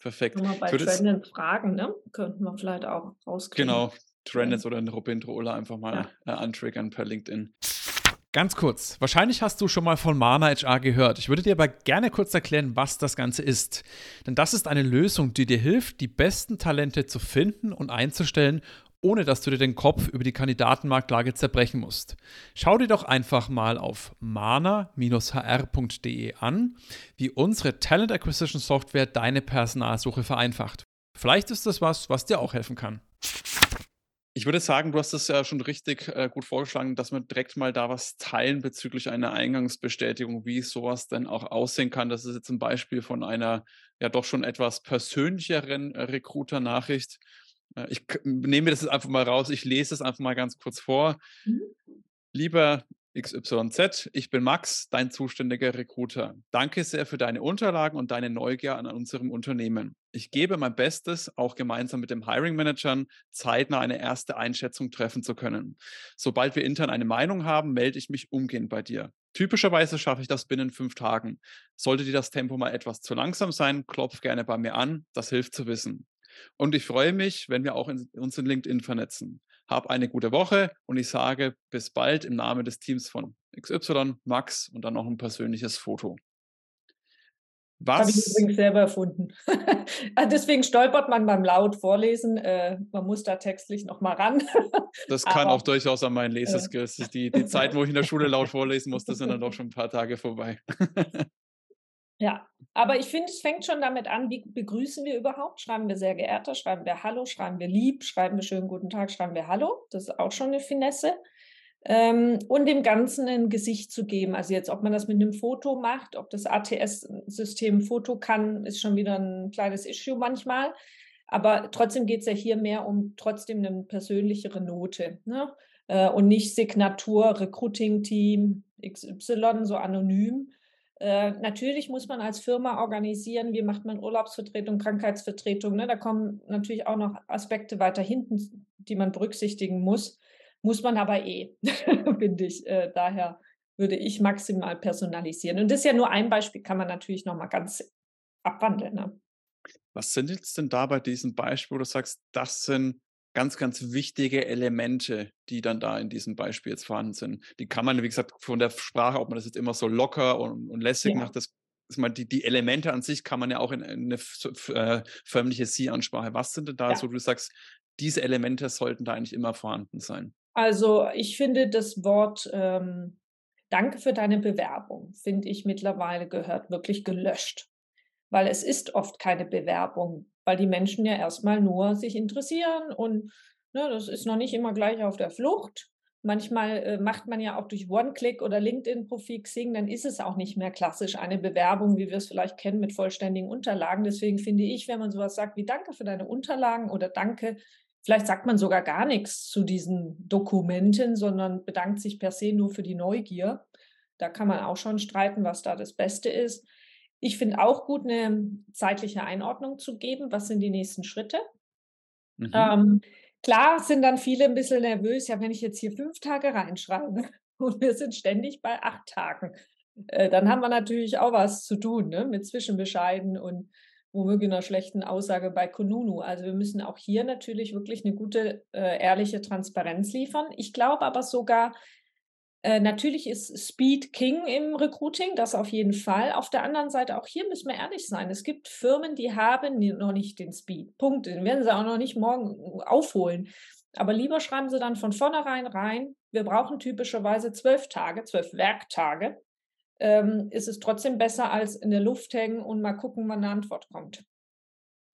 Perfekt. Mal bei Trenden fragen, ne? Könnten wir vielleicht auch rauskriegen. Genau. Trennis oder Robin Drohler einfach mal ja. äh, antriggern per LinkedIn. Ganz kurz, wahrscheinlich hast du schon mal von Mana HR gehört. Ich würde dir aber gerne kurz erklären, was das Ganze ist. Denn das ist eine Lösung, die dir hilft, die besten Talente zu finden und einzustellen, ohne dass du dir den Kopf über die Kandidatenmarktlage zerbrechen musst. Schau dir doch einfach mal auf mana-hr.de an, wie unsere Talent Acquisition Software deine Personalsuche vereinfacht. Vielleicht ist das was, was dir auch helfen kann. Ich würde sagen, du hast es ja schon richtig äh, gut vorgeschlagen, dass wir direkt mal da was teilen bezüglich einer Eingangsbestätigung, wie sowas denn auch aussehen kann. Das ist jetzt ein Beispiel von einer ja doch schon etwas persönlicheren äh, Recruiter-Nachricht. Äh, ich nehme das jetzt einfach mal raus, ich lese es einfach mal ganz kurz vor. Mhm. Lieber XYZ, ich bin Max, dein zuständiger Recruiter. Danke sehr für deine Unterlagen und deine Neugier an unserem Unternehmen. Ich gebe mein Bestes, auch gemeinsam mit dem Hiring Managern zeitnah eine erste Einschätzung treffen zu können. Sobald wir intern eine Meinung haben, melde ich mich umgehend bei dir. Typischerweise schaffe ich das binnen fünf Tagen. Sollte dir das Tempo mal etwas zu langsam sein, klopf gerne bei mir an. Das hilft zu wissen. Und ich freue mich, wenn wir auch in, uns in LinkedIn vernetzen. Hab eine gute Woche und ich sage bis bald im Namen des Teams von XY, Max und dann noch ein persönliches Foto. Was? Habe ich übrigens selber erfunden. Ah, deswegen stolpert man beim laut Vorlesen. Äh, man muss da textlich nochmal ran. das kann Aber, auch durchaus an meinen Leseskills. Äh. Die, die Zeit, wo ich in der Schule laut vorlesen musste, sind dann doch schon ein paar Tage vorbei. Ja, aber ich finde, es fängt schon damit an, wie begrüßen wir überhaupt? Schreiben wir sehr geehrter, schreiben wir Hallo, schreiben wir lieb, schreiben wir schönen guten Tag, schreiben wir Hallo. Das ist auch schon eine Finesse. Ähm, und dem Ganzen ein Gesicht zu geben. Also jetzt, ob man das mit einem Foto macht, ob das ATS-System Foto kann, ist schon wieder ein kleines Issue manchmal. Aber trotzdem geht es ja hier mehr um trotzdem eine persönlichere Note. Ne? Äh, und nicht Signatur, Recruiting-Team, XY, so anonym, äh, natürlich muss man als Firma organisieren, wie macht man Urlaubsvertretung, Krankheitsvertretung. Ne? Da kommen natürlich auch noch Aspekte weiter hinten, die man berücksichtigen muss. Muss man aber eh, finde ich. Äh, daher würde ich maximal personalisieren. Und das ist ja nur ein Beispiel, kann man natürlich nochmal ganz abwandeln. Ne? Was sind jetzt denn da bei diesem Beispiel, wo du sagst, das sind ganz, ganz wichtige Elemente, die dann da in diesem Beispiel jetzt vorhanden sind. Die kann man, wie gesagt, von der Sprache, ob man das jetzt immer so locker und, und lässig ja. macht, das ist mal die, die Elemente an sich kann man ja auch in, in eine äh, förmliche Sie-Ansprache. Was sind denn da ja. so, du sagst, diese Elemente sollten da eigentlich immer vorhanden sein? Also ich finde das Wort ähm, Danke für deine Bewerbung, finde ich mittlerweile gehört wirklich gelöscht. Weil es ist oft keine Bewerbung weil die Menschen ja erstmal nur sich interessieren und ne, das ist noch nicht immer gleich auf der Flucht. Manchmal äh, macht man ja auch durch One-Click oder LinkedIn-Profil Xing, dann ist es auch nicht mehr klassisch eine Bewerbung, wie wir es vielleicht kennen mit vollständigen Unterlagen. Deswegen finde ich, wenn man sowas sagt wie Danke für deine Unterlagen oder Danke, vielleicht sagt man sogar gar nichts zu diesen Dokumenten, sondern bedankt sich per se nur für die Neugier. Da kann man auch schon streiten, was da das Beste ist. Ich finde auch gut, eine zeitliche Einordnung zu geben. Was sind die nächsten Schritte? Mhm. Ähm, klar sind dann viele ein bisschen nervös, ja, wenn ich jetzt hier fünf Tage reinschreibe und wir sind ständig bei acht Tagen, äh, dann haben wir natürlich auch was zu tun ne? mit Zwischenbescheiden und womöglich einer schlechten Aussage bei Konunu. Also wir müssen auch hier natürlich wirklich eine gute, äh, ehrliche Transparenz liefern. Ich glaube aber sogar, äh, natürlich ist Speed King im Recruiting, das auf jeden Fall. Auf der anderen Seite, auch hier müssen wir ehrlich sein, es gibt Firmen, die haben noch nicht den Speed. Punkt. Den werden sie auch noch nicht morgen aufholen. Aber lieber schreiben sie dann von vornherein rein, wir brauchen typischerweise zwölf Tage, zwölf Werktage. Ähm, ist es trotzdem besser als in der Luft hängen und mal gucken, wann eine Antwort kommt.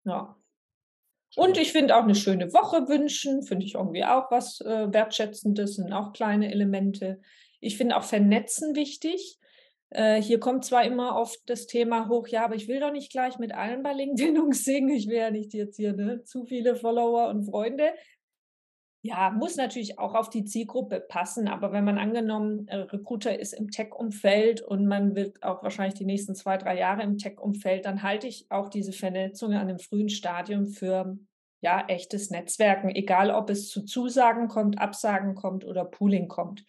Ja. Und ich finde auch eine schöne Woche wünschen, finde ich irgendwie auch was äh, Wertschätzendes, sind auch kleine Elemente. Ich finde auch Vernetzen wichtig. Äh, hier kommt zwar immer oft das Thema hoch, ja, aber ich will doch nicht gleich mit allen bei LinkedIn singen. Ich will ja nicht jetzt hier ne, zu viele Follower und Freunde. Ja, muss natürlich auch auf die Zielgruppe passen, aber wenn man angenommen, äh, Recruiter ist im Tech-Umfeld und man wird auch wahrscheinlich die nächsten zwei, drei Jahre im Tech-Umfeld, dann halte ich auch diese Vernetzung an einem frühen Stadium für ja, echtes Netzwerken, egal ob es zu Zusagen kommt, Absagen kommt oder Pooling kommt.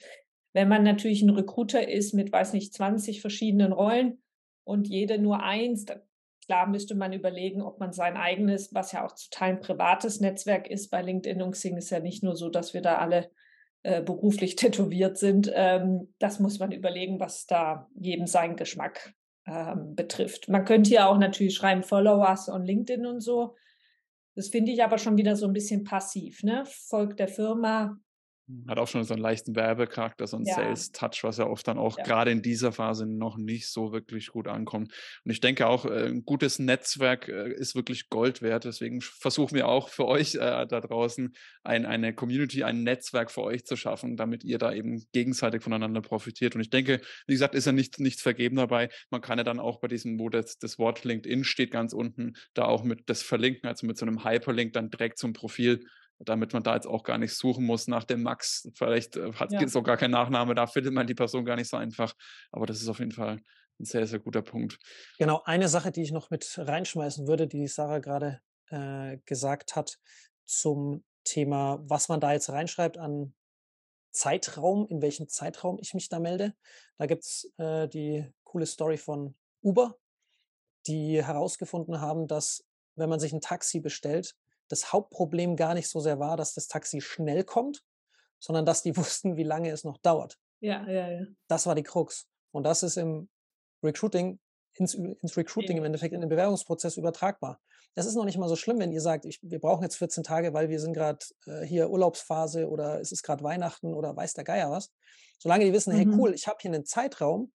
Wenn man natürlich ein Recruiter ist mit, weiß nicht, 20 verschiedenen Rollen und jede nur eins, dann klar müsste man überlegen, ob man sein eigenes, was ja auch zu Teilen privates Netzwerk ist. Bei LinkedIn und Xing ist ja nicht nur so, dass wir da alle äh, beruflich tätowiert sind. Ähm, das muss man überlegen, was da jedem seinen Geschmack ähm, betrifft. Man könnte ja auch natürlich schreiben, Followers on LinkedIn und so. Das finde ich aber schon wieder so ein bisschen passiv. Ne? Folgt der Firma, hat auch schon so einen leichten Werbecharakter, so einen ja. Sales-Touch, was ja oft dann auch ja. gerade in dieser Phase noch nicht so wirklich gut ankommt. Und ich denke auch, äh, ein gutes Netzwerk äh, ist wirklich Gold wert. Deswegen versuchen wir auch für euch äh, da draußen ein, eine Community, ein Netzwerk für euch zu schaffen, damit ihr da eben gegenseitig voneinander profitiert. Und ich denke, wie gesagt, ist ja nicht, nichts vergeben dabei. Man kann ja dann auch bei diesem, wo das, das Wort LinkedIn steht, ganz unten, da auch mit das verlinken, also mit so einem Hyperlink dann direkt zum Profil damit man da jetzt auch gar nicht suchen muss nach dem Max. Vielleicht äh, hat ja. so gar kein Nachname, da findet man die Person gar nicht so einfach. Aber das ist auf jeden Fall ein sehr, sehr guter Punkt. Genau, eine Sache, die ich noch mit reinschmeißen würde, die Sarah gerade äh, gesagt hat, zum Thema, was man da jetzt reinschreibt an Zeitraum, in welchem Zeitraum ich mich da melde. Da gibt es äh, die coole Story von Uber, die herausgefunden haben, dass wenn man sich ein Taxi bestellt, das Hauptproblem gar nicht so sehr war, dass das Taxi schnell kommt, sondern dass die wussten, wie lange es noch dauert. Ja, ja, ja. Das war die Krux. Und das ist im Recruiting, ins, ins Recruiting im Endeffekt, in den Bewerbungsprozess übertragbar. Es ist noch nicht mal so schlimm, wenn ihr sagt, ich, wir brauchen jetzt 14 Tage, weil wir sind gerade äh, hier Urlaubsphase oder es ist gerade Weihnachten oder weiß der Geier was. Solange die wissen, mhm. hey cool, ich habe hier einen Zeitraum,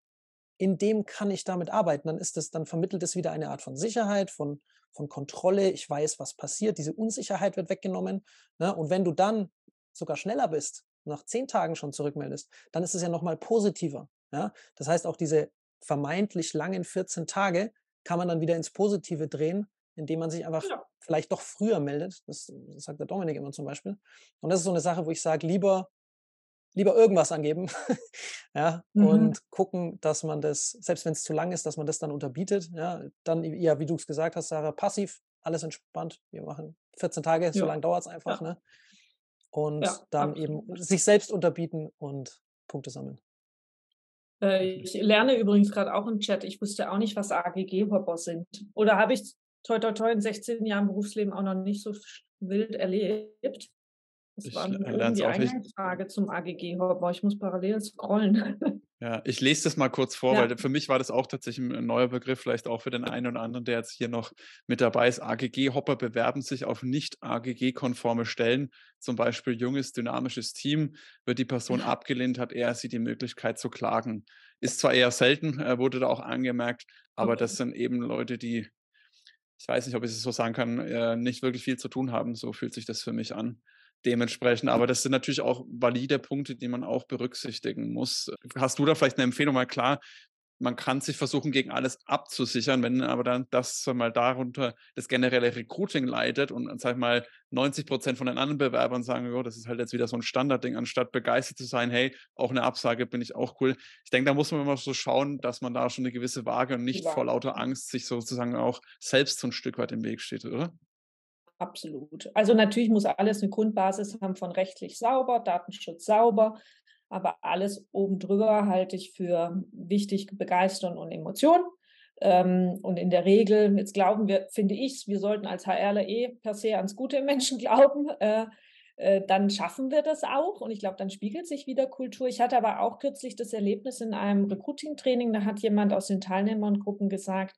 in dem kann ich damit arbeiten, dann ist es, dann vermittelt es wieder eine Art von Sicherheit, von, von Kontrolle. Ich weiß, was passiert. Diese Unsicherheit wird weggenommen. Ne? Und wenn du dann sogar schneller bist, nach zehn Tagen schon zurückmeldest, dann ist es ja nochmal positiver. Ja? Das heißt, auch diese vermeintlich langen 14 Tage kann man dann wieder ins Positive drehen, indem man sich einfach ja. vielleicht doch früher meldet. Das, das sagt der Dominik immer zum Beispiel. Und das ist so eine Sache, wo ich sage, lieber lieber irgendwas angeben ja, mhm. und gucken, dass man das, selbst wenn es zu lang ist, dass man das dann unterbietet. Ja, dann, ja, wie du es gesagt hast, Sarah, passiv, alles entspannt. Wir machen 14 Tage, ja. so lange dauert es einfach. Ja. Ne? Und ja, dann absolut. eben sich selbst unterbieten und Punkte sammeln. Äh, ich lerne übrigens gerade auch im Chat, ich wusste auch nicht, was AGG-Hopper sind. Oder habe ich toi toi toi in 16 Jahren Berufsleben auch noch nicht so wild erlebt. Das ich war eine die Eingangsfrage zum AGG-Hopper. Ich muss parallel scrollen. Ja, ich lese das mal kurz vor, ja. weil für mich war das auch tatsächlich ein neuer Begriff, vielleicht auch für den einen oder anderen, der jetzt hier noch mit dabei ist. AGG-Hopper bewerben sich auf nicht AGG-konforme Stellen, zum Beispiel junges, dynamisches Team. Wird die Person abgelehnt, hat er sie die Möglichkeit zu klagen. Ist zwar eher selten, äh, wurde da auch angemerkt, aber okay. das sind eben Leute, die, ich weiß nicht, ob ich es so sagen kann, äh, nicht wirklich viel zu tun haben. So fühlt sich das für mich an dementsprechend. Aber das sind natürlich auch valide Punkte, die man auch berücksichtigen muss. Hast du da vielleicht eine Empfehlung? Mal klar, man kann sich versuchen, gegen alles abzusichern, wenn aber dann das mal darunter das generelle Recruiting leitet und sag ich mal 90 Prozent von den anderen Bewerbern sagen, oh, das ist halt jetzt wieder so ein Standardding, anstatt begeistert zu sein, hey, auch eine Absage bin ich auch cool. Ich denke, da muss man immer so schauen, dass man da schon eine gewisse Waage und nicht ja. vor lauter Angst sich sozusagen auch selbst so ein Stück weit im Weg steht, oder? Absolut. Also natürlich muss alles eine Grundbasis haben von rechtlich sauber, Datenschutz sauber, aber alles oben drüber halte ich für wichtig, begeistern und Emotionen. Ähm, und in der Regel, jetzt glauben wir, finde ich, wir sollten als HRler eh per se ans Gute Menschen glauben. Äh, äh, dann schaffen wir das auch und ich glaube, dann spiegelt sich wieder Kultur. Ich hatte aber auch kürzlich das Erlebnis in einem Recruiting-Training, da hat jemand aus den Teilnehmergruppen gesagt,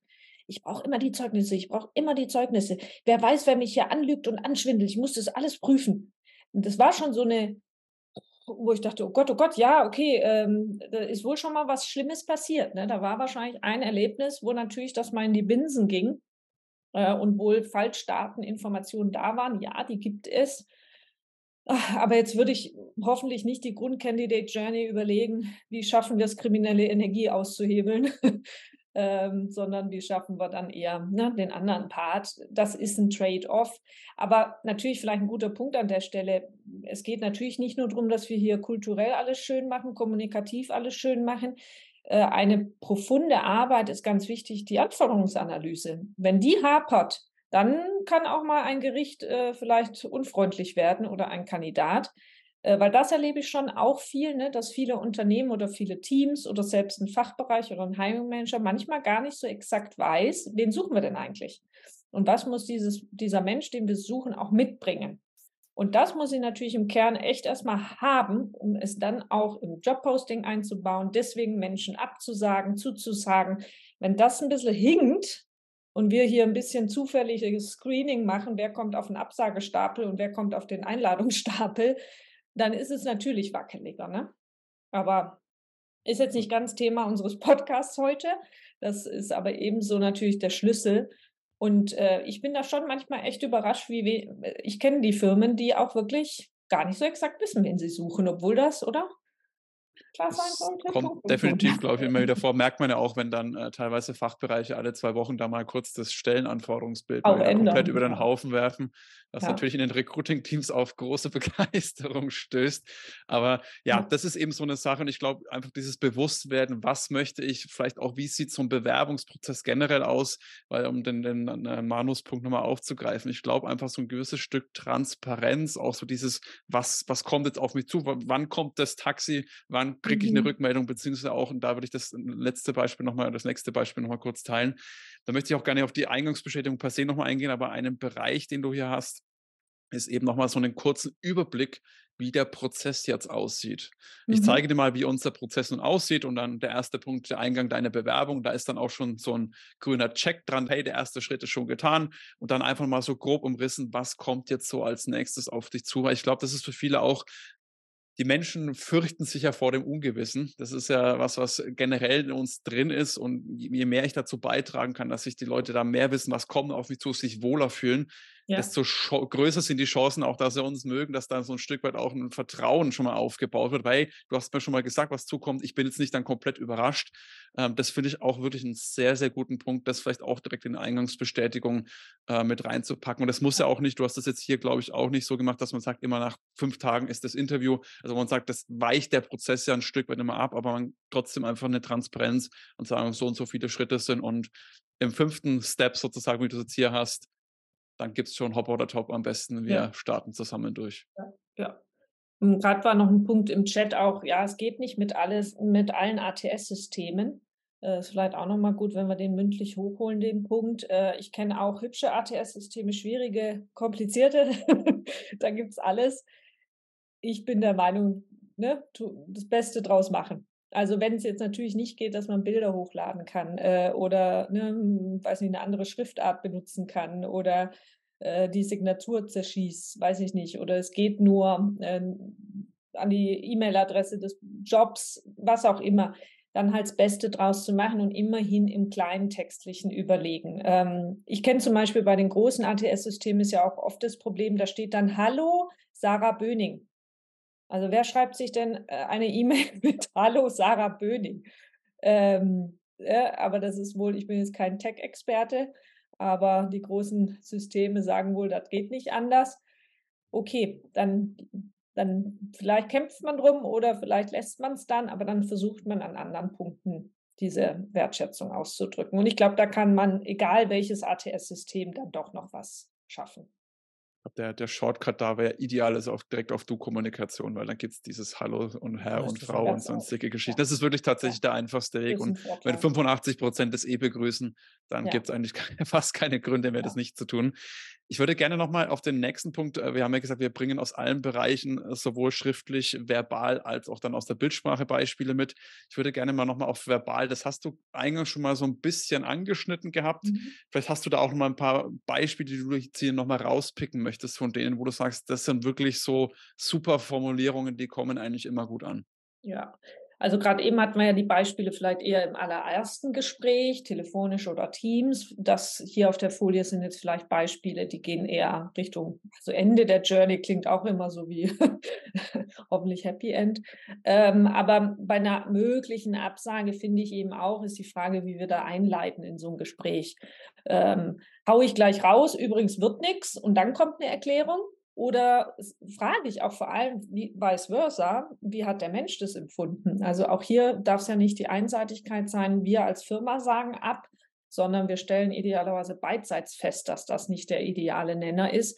ich brauche immer die Zeugnisse, ich brauche immer die Zeugnisse. Wer weiß, wer mich hier anlügt und anschwindelt, ich muss das alles prüfen. Und das war schon so eine, wo ich dachte, oh Gott, oh Gott, ja, okay, ähm, da ist wohl schon mal was Schlimmes passiert. Ne? Da war wahrscheinlich ein Erlebnis, wo natürlich das mal in die Binsen ging äh, und wohl Falschdateninformationen da waren. Ja, die gibt es. Aber jetzt würde ich hoffentlich nicht die Grundcandidate Journey überlegen, wie schaffen wir es, kriminelle Energie auszuhebeln, ähm, sondern wie schaffen wir dann eher ne, den anderen Part. Das ist ein Trade-off. Aber natürlich vielleicht ein guter Punkt an der Stelle. Es geht natürlich nicht nur darum, dass wir hier kulturell alles schön machen, kommunikativ alles schön machen. Äh, eine profunde Arbeit ist ganz wichtig, die Anforderungsanalyse. Wenn die hapert, dann kann auch mal ein Gericht äh, vielleicht unfreundlich werden oder ein Kandidat. Äh, weil das erlebe ich schon auch viel, ne, dass viele Unternehmen oder viele Teams oder selbst ein Fachbereich oder ein Hiring Manager manchmal gar nicht so exakt weiß, wen suchen wir denn eigentlich? Und was muss dieses, dieser Mensch, den wir suchen, auch mitbringen? Und das muss ich natürlich im Kern echt erstmal haben, um es dann auch im Jobposting einzubauen, deswegen Menschen abzusagen, zuzusagen. Wenn das ein bisschen hinkt und wir hier ein bisschen zufälliges Screening machen, wer kommt auf den Absagestapel und wer kommt auf den Einladungsstapel, dann ist es natürlich wackeliger. Ne? Aber ist jetzt nicht ganz Thema unseres Podcasts heute. Das ist aber ebenso natürlich der Schlüssel. Und äh, ich bin da schon manchmal echt überrascht, wie we ich kenne die Firmen, die auch wirklich gar nicht so exakt wissen, wen sie suchen, obwohl das, oder? Klar sein sollte. Kommt definitiv, glaube ich, immer wieder vor. Merkt man ja auch, wenn dann äh, teilweise Fachbereiche alle zwei Wochen da mal kurz das Stellenanforderungsbild komplett über den Haufen werfen, was ja. natürlich in den Recruiting-Teams auf große Begeisterung stößt. Aber ja, ja, das ist eben so eine Sache und ich glaube, einfach dieses Bewusstwerden, was möchte ich, vielleicht auch, wie sieht so ein Bewerbungsprozess generell aus, weil um den, den, den äh, Manuspunkt nochmal aufzugreifen, ich glaube einfach so ein gewisses Stück Transparenz, auch so dieses, was, was kommt jetzt auf mich zu, wann kommt das Taxi, wann kriege ich eine mhm. Rückmeldung, beziehungsweise auch, und da würde ich das letzte Beispiel nochmal, das nächste Beispiel nochmal kurz teilen. Da möchte ich auch gerne auf die Eingangsbestätigung per se nochmal eingehen, aber einen Bereich, den du hier hast, ist eben nochmal so einen kurzen Überblick, wie der Prozess jetzt aussieht. Mhm. Ich zeige dir mal, wie unser Prozess nun aussieht und dann der erste Punkt, der Eingang deiner Bewerbung, da ist dann auch schon so ein grüner Check dran, hey, der erste Schritt ist schon getan und dann einfach mal so grob umrissen, was kommt jetzt so als nächstes auf dich zu, weil ich glaube, das ist für viele auch die Menschen fürchten sich ja vor dem Ungewissen. Das ist ja was, was generell in uns drin ist. Und je mehr ich dazu beitragen kann, dass sich die Leute da mehr wissen, was kommt auf mich zu, sich wohler fühlen, ja. desto größer sind die Chancen auch, dass sie uns mögen, dass da so ein Stück weit auch ein Vertrauen schon mal aufgebaut wird. Weil du hast mir schon mal gesagt, was zukommt. Ich bin jetzt nicht dann komplett überrascht. Ähm, das finde ich auch wirklich einen sehr, sehr guten Punkt, das vielleicht auch direkt in Eingangsbestätigung äh, mit reinzupacken. Und das muss ja auch nicht, du hast das jetzt hier, glaube ich, auch nicht so gemacht, dass man sagt, immer nach fünf Tagen ist das Interview. Also man sagt, das weicht der Prozess ja ein Stück weit immer ab, aber man trotzdem einfach eine Transparenz und sagen, so und so viele Schritte sind. Und im fünften Step sozusagen, wie du es jetzt hier hast, dann gibt es schon Hop oder Top am besten. Wir ja. starten zusammen durch. Ja, ja. Gerade war noch ein Punkt im Chat auch, ja, es geht nicht mit alles, mit allen ATS-Systemen. Äh, ist vielleicht auch nochmal gut, wenn wir den mündlich hochholen, den Punkt. Äh, ich kenne auch hübsche ATS-Systeme, schwierige, komplizierte. da gibt es alles. Ich bin der Meinung, ne, das Beste draus machen. Also wenn es jetzt natürlich nicht geht, dass man Bilder hochladen kann äh, oder ne, weiß nicht, eine andere Schriftart benutzen kann oder äh, die Signatur zerschießt, weiß ich nicht, oder es geht nur äh, an die E-Mail-Adresse des Jobs, was auch immer, dann halt das Beste draus zu machen und immerhin im kleinen textlichen überlegen. Ähm, ich kenne zum Beispiel bei den großen ATS-Systemen ist ja auch oft das Problem, da steht dann Hallo Sarah Böning. Also wer schreibt sich denn äh, eine E-Mail mit Hallo Sarah Böning? Ähm, ja, aber das ist wohl, ich bin jetzt kein Tech-Experte, aber die großen Systeme sagen wohl, das geht nicht anders. Okay, dann, dann vielleicht kämpft man drum oder vielleicht lässt man es dann, aber dann versucht man an anderen Punkten diese Wertschätzung auszudrücken. Und ich glaube, da kann man, egal welches ATS-System, dann doch noch was schaffen der, der Shortcut da wäre ideal ist auch direkt auf Du-Kommunikation, weil dann gibt es dieses Hallo und Herr und Frau und sonstige Geschichten. Ja. Das ist wirklich tatsächlich ja. der einfachste Weg. Und wenn 85 Prozent das eh begrüßen, dann ja. gibt es eigentlich fast keine Gründe mehr, das nicht zu tun. Ich würde gerne nochmal auf den nächsten Punkt, äh, wir haben ja gesagt, wir bringen aus allen Bereichen äh, sowohl schriftlich, verbal als auch dann aus der Bildsprache Beispiele mit. Ich würde gerne mal nochmal auf verbal, das hast du eingangs schon mal so ein bisschen angeschnitten gehabt. Mhm. Vielleicht hast du da auch nochmal ein paar Beispiele, die du jetzt hier nochmal rauspicken möchtest von denen, wo du sagst, das sind wirklich so super Formulierungen, die kommen eigentlich immer gut an. Ja, also gerade eben hatten wir ja die Beispiele vielleicht eher im allerersten Gespräch, telefonisch oder Teams. Das hier auf der Folie sind jetzt vielleicht Beispiele, die gehen eher Richtung, also Ende der Journey klingt auch immer so wie hoffentlich Happy End. Ähm, aber bei einer möglichen Absage finde ich eben auch, ist die Frage, wie wir da einleiten in so ein Gespräch. Ähm, hau ich gleich raus, übrigens wird nichts und dann kommt eine Erklärung oder frage ich auch vor allem, wie, vice versa, wie hat der Mensch das empfunden? Also auch hier darf es ja nicht die Einseitigkeit sein, wir als Firma sagen ab, sondern wir stellen idealerweise beidseits fest, dass das nicht der ideale Nenner ist.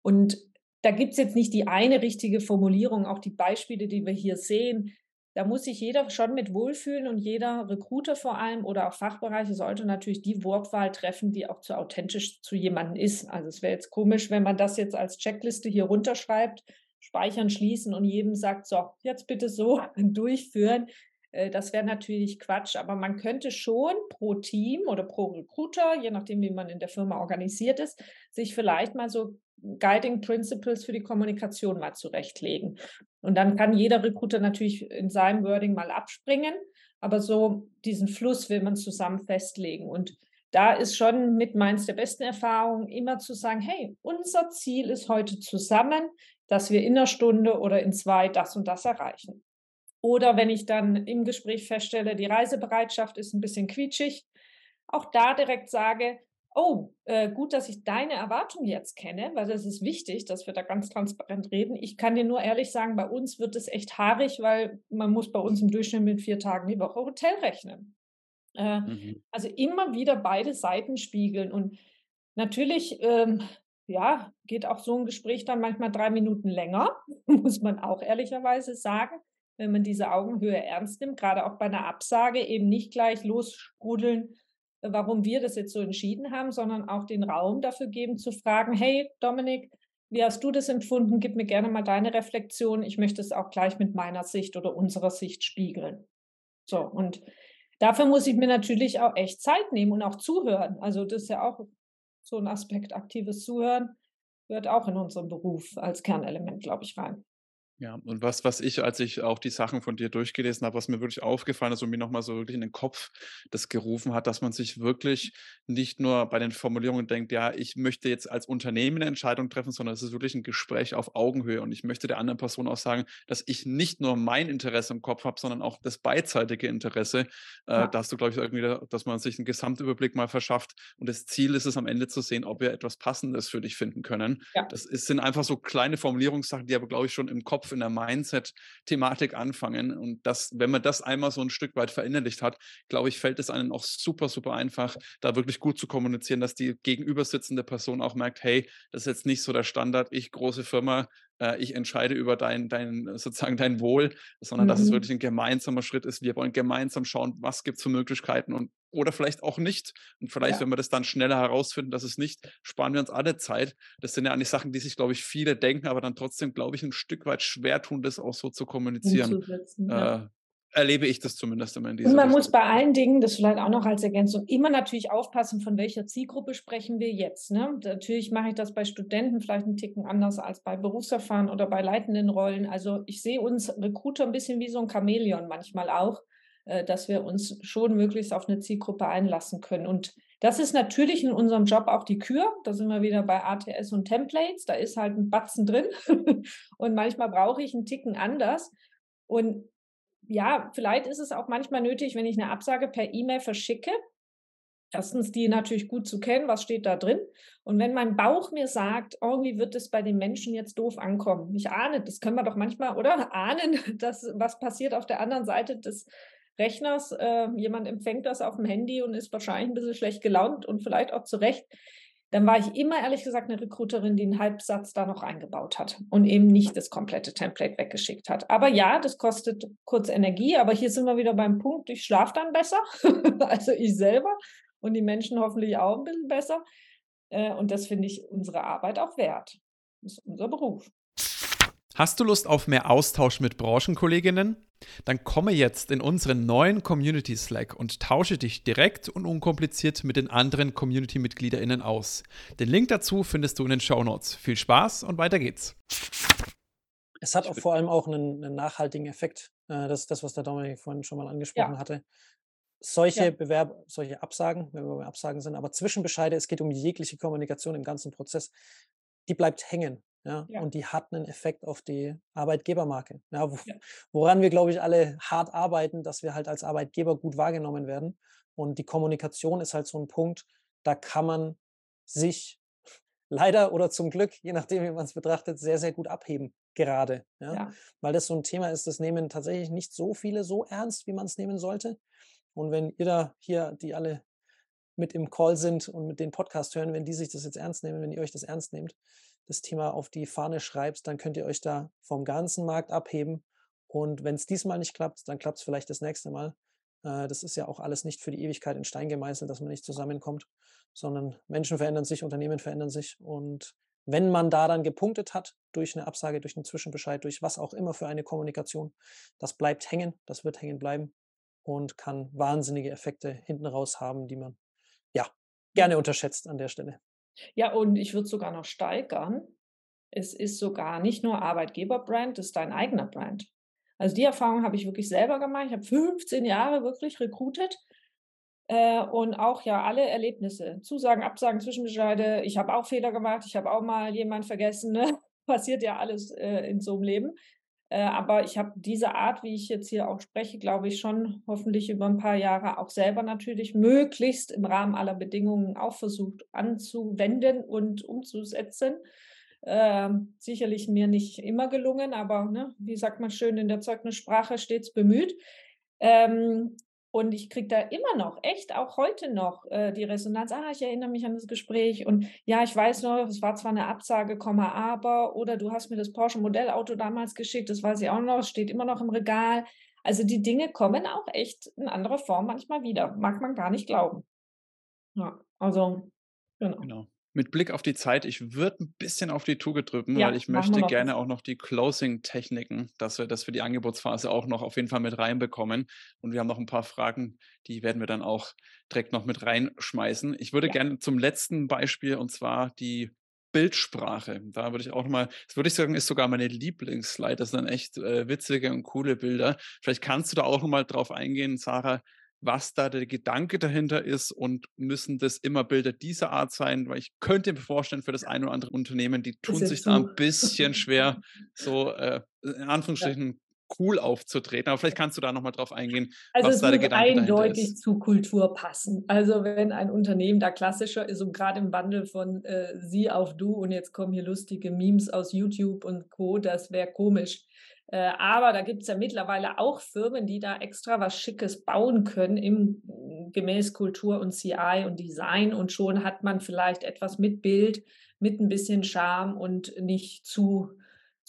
Und da gibt es jetzt nicht die eine richtige Formulierung, auch die Beispiele, die wir hier sehen. Da muss sich jeder schon mit wohlfühlen und jeder Recruiter vor allem oder auch Fachbereiche sollte natürlich die Wortwahl treffen, die auch zu authentisch zu jemandem ist. Also es wäre jetzt komisch, wenn man das jetzt als Checkliste hier runterschreibt, speichern, schließen und jedem sagt, so, jetzt bitte so durchführen. Äh, das wäre natürlich Quatsch, aber man könnte schon pro Team oder pro Recruiter, je nachdem, wie man in der Firma organisiert ist, sich vielleicht mal so Guiding Principles für die Kommunikation mal zurechtlegen. Und dann kann jeder Recruiter natürlich in seinem Wording mal abspringen, aber so diesen Fluss will man zusammen festlegen. Und da ist schon mit meins der besten Erfahrungen immer zu sagen, hey, unser Ziel ist heute zusammen, dass wir in einer Stunde oder in zwei das und das erreichen. Oder wenn ich dann im Gespräch feststelle, die Reisebereitschaft ist ein bisschen quietschig, auch da direkt sage, oh, äh, gut, dass ich deine Erwartung jetzt kenne, weil das ist wichtig, dass wir da ganz transparent reden. Ich kann dir nur ehrlich sagen, bei uns wird es echt haarig, weil man muss bei uns im Durchschnitt mit vier Tagen die Woche Hotel rechnen. Äh, mhm. Also immer wieder beide Seiten spiegeln und natürlich, ähm, ja, geht auch so ein Gespräch dann manchmal drei Minuten länger, muss man auch ehrlicherweise sagen wenn man diese Augenhöhe ernst nimmt, gerade auch bei einer Absage eben nicht gleich lossprudeln, warum wir das jetzt so entschieden haben, sondern auch den Raum dafür geben zu fragen, hey Dominik, wie hast du das empfunden? Gib mir gerne mal deine Reflexion. Ich möchte es auch gleich mit meiner Sicht oder unserer Sicht spiegeln. So, und dafür muss ich mir natürlich auch echt Zeit nehmen und auch zuhören. Also das ist ja auch so ein Aspekt, aktives Zuhören gehört auch in unserem Beruf als Kernelement, glaube ich, rein. Ja, und was was ich, als ich auch die Sachen von dir durchgelesen habe, was mir wirklich aufgefallen ist und mir nochmal so wirklich in den Kopf das gerufen hat, dass man sich wirklich nicht nur bei den Formulierungen denkt: „Ja, ich möchte jetzt als Unternehmen eine Entscheidung treffen“, sondern es ist wirklich ein Gespräch auf Augenhöhe. Und ich möchte der anderen Person auch sagen, dass ich nicht nur mein Interesse im Kopf habe, sondern auch das beidseitige Interesse. Äh, Ja. da hast du, glaube ich, irgendwie dass man sich einen Gesamtüberblick mal verschafft. Und das Ziel ist es am Ende zu sehen, ob wir etwas Passendes für dich finden können. Ja. Das ist sind einfach so kleine Formulierungssachen, die aber, glaube ich, schon im Kopf in der Mindset-Thematik anfangen. Und das, wenn man das einmal so ein Stück weit verinnerlicht hat, glaube ich, fällt es einem auch super, super einfach, da wirklich gut zu kommunizieren, dass die gegenübersitzende Person auch merkt, hey, das ist jetzt nicht so der Standard, ich große Firma, äh, ich entscheide über dein, dein, sozusagen dein Wohl, sondern mhm. dass es mhm. wirklich ein gemeinsamer Schritt ist. Wir wollen gemeinsam schauen, was gibt es für Möglichkeiten und oder vielleicht auch nicht. Und vielleicht, ja. wenn wir das dann schneller herausfinden, dass es nicht, sparen wir uns alle Zeit. Das sind ja eigentlich Sachen, die sich, glaube ich, viele denken, aber dann trotzdem, glaube ich, ein Stück weit schwer tun, das auch so zu kommunizieren. Ja. Äh, erlebe ich das zumindest immer in dieser Und man Richtung. muss bei allen Dingen, das vielleicht auch noch als Ergänzung, immer natürlich aufpassen, von welcher Zielgruppe sprechen wir jetzt. Ne? Natürlich mache ich das bei Studenten vielleicht einen Ticken anders als bei Berufserfahren oder bei leitenden Rollen. Also ich sehe uns Recruiter ein bisschen wie so ein Chamäleon manchmal auch, dass wir uns schon möglichst auf eine Zielgruppe einlassen können. Und das ist natürlich in unserem Job auch die Kür. Da sind wir wieder bei ATS und Templates. Da ist halt ein Batzen drin. und manchmal brauche ich einen Ticken anders. Und ja, vielleicht ist es auch manchmal nötig, wenn ich eine Absage per E-Mail verschicke. Erstens, die natürlich gut zu kennen, was steht da drin. Und wenn mein Bauch mir sagt, irgendwie wird es bei den Menschen jetzt doof ankommen. Ich ahne, das können wir doch manchmal, oder? Ahnen, dass was passiert auf der anderen Seite des Rechners. Äh, jemand empfängt das auf dem Handy und ist wahrscheinlich ein bisschen schlecht gelaunt und vielleicht auch zu Recht dann war ich immer ehrlich gesagt eine Recruiterin, die einen Halbsatz da noch eingebaut hat und eben nicht das komplette Template weggeschickt hat. Aber ja, das kostet kurz Energie, aber hier sind wir wieder beim Punkt, ich schlafe dann besser, also ich selber und die Menschen hoffentlich auch ein bisschen besser. Äh, und das finde ich unsere Arbeit auch wert. Das ist unser Beruf. Hast du Lust auf mehr Austausch mit Branchenkolleginnen? Dann komme jetzt in unseren neuen Community Slack und tausche dich direkt und unkompliziert mit den anderen Community-MitgliederInnen aus. Den Link dazu findest du in den Show Notes. Viel Spaß und weiter geht's. Es hat auch vor allem auch einen, einen nachhaltigen Effekt. Äh, das ist das, was der Dominik vorhin schon mal angesprochen ja. hatte. Solche ja. Bewerb, solche Absagen, wenn wir bei Absagen sind, aber Zwischenbescheide, es geht um jegliche Kommunikation im ganzen Prozess, die bleibt hängen. Ja, ja. Und die hat einen Effekt auf die Arbeitgebermarke. Ja, wo, ja. Woran wir, glaube ich, alle hart arbeiten, dass wir halt als Arbeitgeber gut wahrgenommen werden. Und die Kommunikation ist halt so ein Punkt, da kann man sich leider oder zum Glück, je nachdem, wie man es betrachtet, sehr, sehr gut abheben gerade. Ja? Weil das so ein Thema ist, das nehmen tatsächlich nicht so viele so ernst, wie man es nehmen sollte. Und wenn ihr da hier, die alle mit im Call sind und mit den Podcast hören, wenn die sich das jetzt ernst nehmen, wenn ihr euch das ernst nehmt, das Thema auf die Fahne schreibst, dann könnt ihr euch da vom ganzen Markt abheben. Und wenn es diesmal nicht klappt, dann klappt es vielleicht das nächste Mal. Äh, das ist ja auch alles nicht für die Ewigkeit in Stein gemeißelt, dass man nicht zusammenkommt, sondern Menschen verändern sich, Unternehmen verändern sich. Und wenn man da dann gepunktet hat, durch eine Absage, durch einen Zwischenbescheid, durch was auch immer für eine Kommunikation, das bleibt hängen, das wird hängen bleiben und kann wahnsinnige Effekte hinten raus haben, die man ja gerne unterschätzt an der Stelle. Ja, und ich würde sogar noch steigern. Es ist sogar nicht nur Arbeitgeberbrand, es ist dein eigener Brand. Also die Erfahrung habe ich wirklich selber gemacht. Ich habe 15 Jahre wirklich recruited äh, und auch ja alle Erlebnisse, Zusagen, Absagen, Zwischenbescheide. Ich habe auch Fehler gemacht, ich habe auch mal jemanden vergessen. Ne? Passiert ja alles äh, in so einem Leben. Äh, aber ich habe diese Art, wie ich jetzt hier auch spreche, glaube ich schon hoffentlich über ein paar Jahre auch selber natürlich möglichst im Rahmen aller Bedingungen auch versucht anzuwenden und umzusetzen. Äh, sicherlich mir nicht immer gelungen, aber ne, wie sagt man schön in der Zeugnissprache stets bemüht. Ähm, und ich kriege da immer noch, echt auch heute noch, äh, die Resonanz, ah, ich erinnere mich an das Gespräch und ja, ich weiß noch, es war zwar eine Absage, aber, oder du hast mir das Porsche Modellauto damals geschickt, das weiß ich auch noch, steht immer noch im Regal. Also die Dinge kommen auch echt in anderer Form manchmal wieder. Mag man gar nicht glauben. Ja, also, genau. genau mit Blick auf die Zeit, ich würde ein bisschen auf die Tube drücken, ja, weil ich möchte gerne auch noch die Closing-Techniken, dass wir das für die Angebotsphase auch noch auf jeden Fall mit reinbekommen. Und wir haben noch ein paar Fragen, die werden wir dann auch direkt noch mit reinschmeißen. Ich würde ja. gerne zum letzten Beispiel und zwar die Bildsprache. Da würde ich auch nochmal, das würde ich sagen, ist sogar meine Lieblingsslide. Das sind echt äh, witzige und coole Bilder. Vielleicht kannst du da auch nochmal drauf eingehen, Sarah, was da der Gedanke dahinter ist und müssen das immer Bilder dieser Art sein, weil ich könnte mir vorstellen, für das eine oder andere Unternehmen, die tun sich da ein bisschen schwer, so äh, in Anführungsstrichen ja. Cool aufzutreten. Aber vielleicht kannst du da nochmal drauf eingehen, also was da der Gedanke dahinter ist. eindeutig zu Kultur passen. Also wenn ein Unternehmen da klassischer ist und gerade im Wandel von äh, sie auf du und jetzt kommen hier lustige Memes aus YouTube und Co., das wäre komisch. Äh, aber da gibt es ja mittlerweile auch Firmen, die da extra was Schickes bauen können im gemäß Kultur und CI und Design und schon hat man vielleicht etwas mit Bild, mit ein bisschen Charme und nicht zu,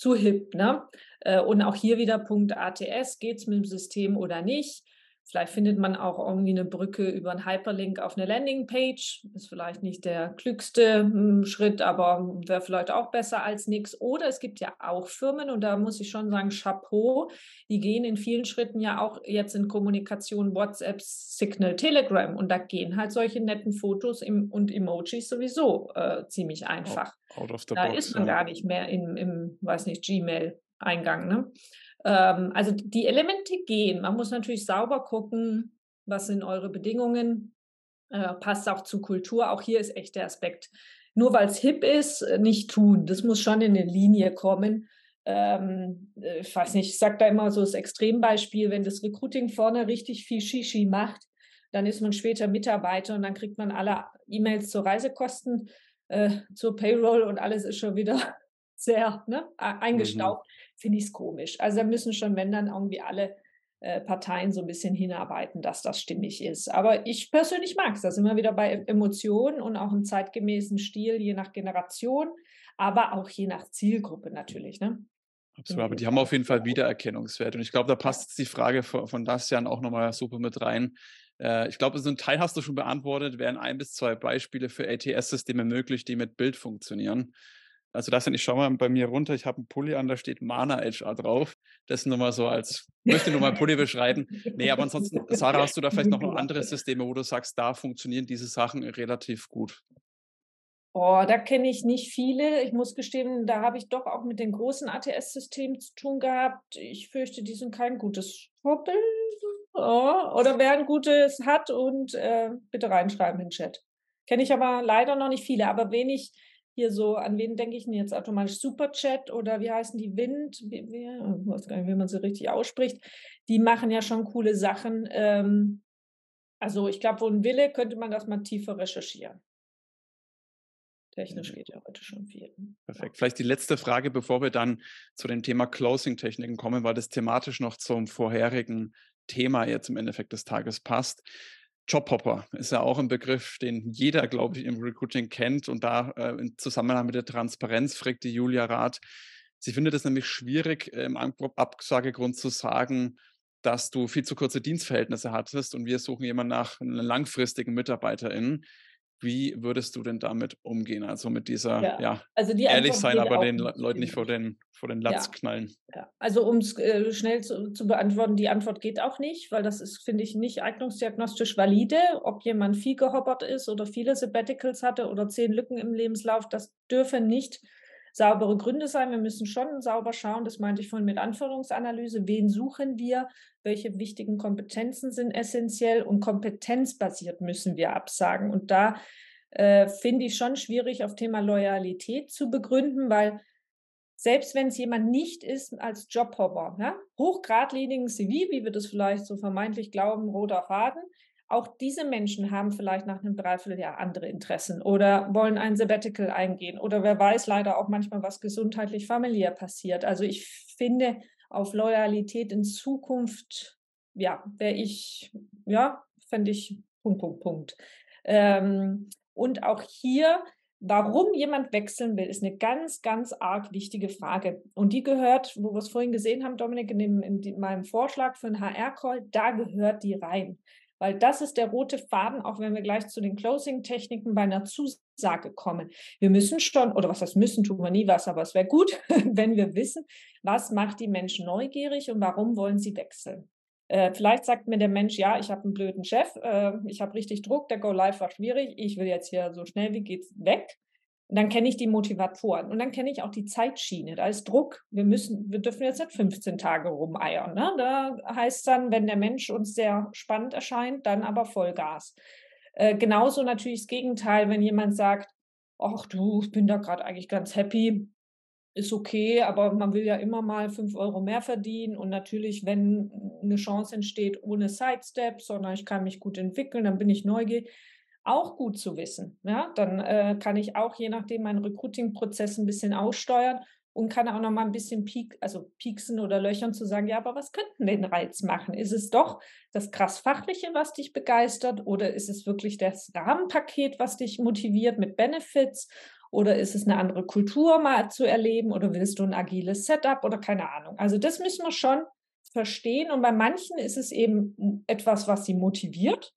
zu hip. Ne? Äh, und auch hier wieder Punkt ATS, geht es mit dem System oder nicht? Vielleicht findet man auch irgendwie eine Brücke über einen Hyperlink auf eine Landingpage. Ist vielleicht nicht der klügste hm, Schritt, aber wäre vielleicht auch besser als nichts. Oder es gibt ja auch Firmen, und da muss ich schon sagen, Chapeau, die gehen in vielen Schritten ja auch jetzt in Kommunikation WhatsApp, Signal, Telegram. Und da gehen halt solche netten Fotos und Emojis sowieso äh, ziemlich einfach. Out, out da box, ist man ja. gar nicht mehr im, im weiß nicht, Gmail-Eingang. Ne? Ähm, also die Elemente gehen. Man muss natürlich sauber gucken, was sind eure Bedingungen, äh, passt auch zur Kultur. Auch hier ist echt der Aspekt. Nur weil es hip ist, äh, nicht tun. Das muss schon in eine Linie kommen. Ähm, äh, ich weiß nicht, ich sage da immer so das Extrembeispiel, wenn das Recruiting vorne richtig viel Shishi macht, dann ist man später Mitarbeiter und dann kriegt man alle E-Mails zur Reisekosten, äh, zur Payroll und alles ist schon wieder sehr ne, mhm. eingestaubt. Mhm finde ich es komisch. Also da müssen schon, wenn dann irgendwie alle äh, Parteien so ein bisschen hinarbeiten, dass das stimmig ist. Aber ich persönlich mag es. Da sind wir wieder bei Emotionen und auch im zeitgemäßen Stil, je nach Generation, aber auch je nach Zielgruppe natürlich. Ne? Absolut, aber die haben auf jeden Fall Wiedererkennungswert. Und ich glaube, da passt jetzt die Frage von, von Dacian auch nochmal super mit rein. Äh, ich glaube, so ein Teil hast du schon beantwortet. Wären ein bis zwei Beispiele für ATS-Systeme möglich, die mit Bild funktionieren. Also das sind, ich schaue mal bei mir runter, ich habe einen Pulli an, da steht Mana HR drauf. Das nur mal so als, möchte nur mal Pulli beschreiben. Nee, aber ansonsten, Sarah, hast du da vielleicht noch andere Systeme, wo du sagst, da funktionieren diese Sachen relativ gut? Oh, da kenne ich nicht viele. Ich muss gestehen, da habe ich doch auch mit den großen ATS-Systemen zu tun gehabt. Ich fürchte, die sind kein gutes Vorbild. Oh, oder wer ein gutes hat und äh, bitte reinschreiben in den Chat. Kenne ich aber leider noch nicht viele. Aber wenig hier so, an wen denke ich denn jetzt automatisch? Superchat oder wie heißen die Wind? Wie, wie, ich weiß gar nicht, wie man sie richtig ausspricht. Die machen ja schon coole Sachen. Ähm, also ich glaube, wo ein Wille, könnte man das mal tiefer recherchieren. Technisch geht ja heute schon viel. Perfekt. Vielleicht die letzte Frage, bevor wir dann zu dem Thema Closing-Techniken kommen, weil das thematisch noch zum vorherigen Thema jetzt im Endeffekt des Tages passt. Jobhopper ist ja auch ein Begriff, den jeder, glaube ich, im Recruiting kennt. Und da äh, im Zusammenhang mit der Transparenz fragt die Julia Rath. Sie findet es nämlich schwierig, im Absagegrund zu sagen, dass du viel zu kurze Dienstverhältnisse hattest und wir suchen jemanden nach einer langfristigen Mitarbeiterin. Wie würdest du denn damit umgehen? Also mit dieser, ja, ja also die ehrlich sein, aber den Leuten nicht vor den, vor den Latz ja. knallen. Ja. Also um es äh, schnell zu, zu, beantworten, die Antwort geht auch nicht, weil das ist, finde ich, nicht eignungsdiagnostisch valide. Ob jemand viel gehoppert ist oder viele Sabbaticals hatte oder zehn Lücken im Lebenslauf, das dürfe nicht saubere Gründe sein. Wir müssen schon sauber schauen, das meinte ich vorhin mit Anforderungsanalyse, wen suchen wir, welche wichtigen Kompetenzen sind essentiell und kompetenzbasiert müssen wir absagen. Und da äh, finde ich schon schwierig, auf Thema Loyalität zu begründen, weil selbst wenn es jemand nicht ist als Jobhopper, ja, hochgradlinigen CV, wie wir das vielleicht so vermeintlich glauben, roter Faden, auch diese Menschen haben vielleicht nach einem Dreivierteljahr andere Interessen oder wollen ein Sabbatical eingehen oder wer weiß leider auch manchmal, was gesundheitlich familiär passiert. Also ich finde, auf Loyalität in Zukunft, ja, wäre ich, ja, fände ich Punkt, Punkt, Punkt. Ähm, und auch hier, warum jemand wechseln will, ist eine ganz, ganz arg wichtige Frage. Und die gehört, wo wir es vorhin gesehen haben, Dominik, in, dem, in meinem Vorschlag für einen HR-Call, da gehört die rein weil das ist der rote Faden, auch wenn wir gleich zu den Closing-Techniken bei einer Zusage kommen. Wir müssen schon, oder was heißt müssen, tun wir nie was, aber es wäre gut, wenn wir wissen, was macht die Menschen neugierig und warum wollen sie wechseln. Äh, vielleicht sagt mir der Mensch, ja, ich habe einen blöden Chef, äh, ich habe richtig Druck, der Go Live war schwierig, ich will jetzt hier so schnell wie geht's weg. Und dann kenne ich die Motivatoren und dann kenne ich auch die Zeitschiene. Da ist Druck. Wir müssen, wir dürfen jetzt nicht 15 Tage rumeiern. Ne? Da heißt dann, wenn der Mensch uns sehr spannend erscheint, dann aber Vollgas. Äh, genauso natürlich das Gegenteil, wenn jemand sagt, ach du, ich bin da gerade eigentlich ganz happy, ist okay, aber man will ja immer mal fünf Euro mehr verdienen und natürlich, wenn eine Chance entsteht ohne Sidestep, sondern ich kann mich gut entwickeln, dann bin ich neugierig auch gut zu wissen. Ja, dann äh, kann ich auch je nachdem meinen Recruiting-Prozess ein bisschen aussteuern und kann auch noch mal ein bisschen piek, also pieksen oder löchern zu sagen, ja, aber was könnten den Reiz machen? Ist es doch das krass Fachliche, was dich begeistert oder ist es wirklich das Rahmenpaket, was dich motiviert mit Benefits? Oder ist es eine andere Kultur mal zu erleben oder willst du ein agiles Setup oder keine Ahnung? Also das müssen wir schon verstehen und bei manchen ist es eben etwas, was sie motiviert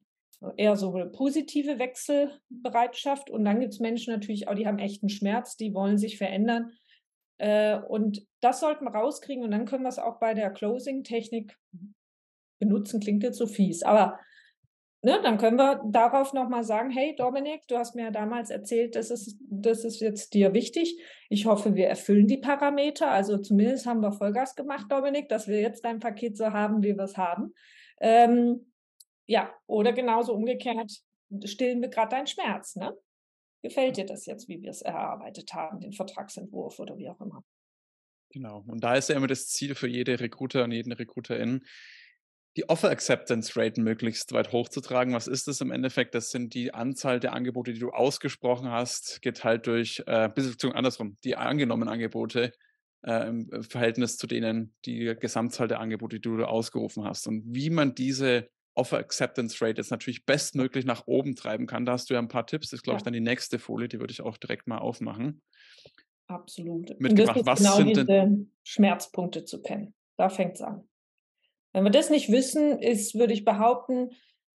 eher so eine positive Wechselbereitschaft. Und dann gibt es Menschen natürlich auch, die haben echten Schmerz, die wollen sich verändern. Äh, und das sollten wir rauskriegen und dann können wir es auch bei der Closing-Technik benutzen. Klingt jetzt so fies, aber ne, dann können wir darauf nochmal sagen, hey Dominik, du hast mir ja damals erzählt, das ist, das ist jetzt dir wichtig. Ich hoffe, wir erfüllen die Parameter. Also zumindest haben wir Vollgas gemacht, Dominik, dass wir jetzt dein Paket so haben, wie wir es haben. Ähm, ja, oder genauso umgekehrt, stillen wir gerade deinen Schmerz, ne? Gefällt dir das jetzt, wie wir es erarbeitet haben, den Vertragsentwurf oder wie auch immer? Genau. Und da ist ja immer das Ziel für jede Recruiter und jeden Recruiterin, die Offer Acceptance Rate möglichst weit hochzutragen. Was ist das im Endeffekt? Das sind die Anzahl der Angebote, die du ausgesprochen hast, geteilt durch, äh, beziehungsweise andersrum, die angenommenen Angebote äh, im Verhältnis zu denen, die Gesamtzahl der Angebote, die du ausgerufen hast. Und wie man diese Offer Acceptance Rate jetzt natürlich bestmöglich nach oben treiben kann. Da hast du ja ein paar Tipps. Das ist, glaube ja. ich, dann die nächste Folie, die würde ich auch direkt mal aufmachen. Absolut. Mitgebracht. Und das ist Was genau sind diese Schmerzpunkte zu kennen. Da fängt es an. Wenn wir das nicht wissen, ist, würde ich behaupten,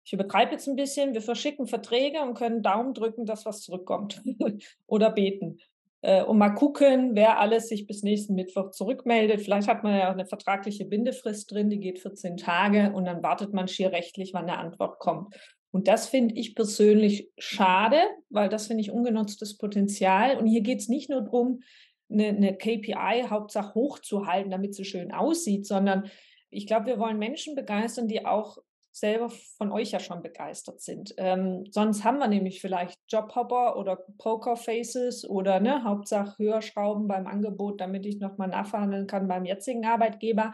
ich übertreibe jetzt ein bisschen, wir verschicken Verträge und können Daumen drücken, dass was zurückkommt oder beten äh, und mal gucken, wer alles sich bis nächsten Mittwoch zurückmeldet. Vielleicht hat man ja auch eine vertragliche Bindefrist drin, die geht 14 Tage und dann wartet man schier rechtlich, wann eine Antwort kommt. Und das finde ich persönlich schade, weil das finde ich ungenutztes Potenzial. Und hier geht es nicht nur darum, eine, eine KPI Hauptsache hochzuhalten, damit sie schön aussieht, sondern ich glaube, wir wollen Menschen begeistern, die auch selber von euch ja schon begeistert sind. Ähm, sonst haben wir nämlich vielleicht Jobhopper oder Pokerfaces oder ne, Hauptsache höher schrauben beim Angebot, damit ich nochmal nachverhandeln kann beim jetzigen Arbeitgeber.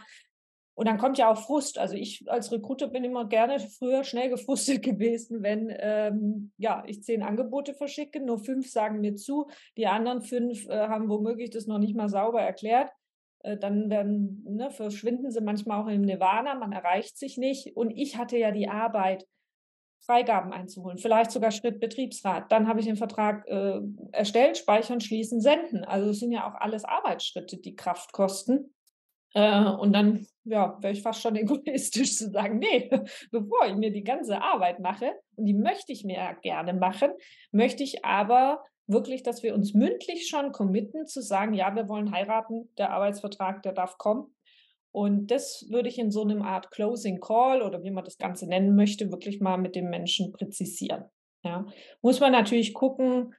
Und dann kommt ja auch Frust. Also ich als Recruiter bin immer gerne früher schnell gefrustet gewesen, wenn ähm, ja, ich zehn Angebote verschicke, nur fünf sagen mir zu, die anderen fünf äh, haben womöglich das noch nicht mal sauber erklärt. Äh, dann werden, ne, verschwinden sie manchmal auch im Nirvana, man erreicht sich nicht. Und ich hatte ja die Arbeit, Freigaben einzuholen, vielleicht sogar Schritt Betriebsrat. Dann habe ich den Vertrag äh, erstellt, speichern, schließen, senden. Also es sind ja auch alles Arbeitsschritte, die Kraft kosten. Äh, und dann ja, wäre ich fast schon egoistisch zu sagen, nee, bevor ich mir die ganze Arbeit mache, und die möchte ich mir gerne machen, möchte ich aber wirklich, dass wir uns mündlich schon committen, zu sagen, ja, wir wollen heiraten, der Arbeitsvertrag, der darf kommen. Und das würde ich in so einem Art Closing Call oder wie man das Ganze nennen möchte, wirklich mal mit dem Menschen präzisieren. Ja. Muss man natürlich gucken,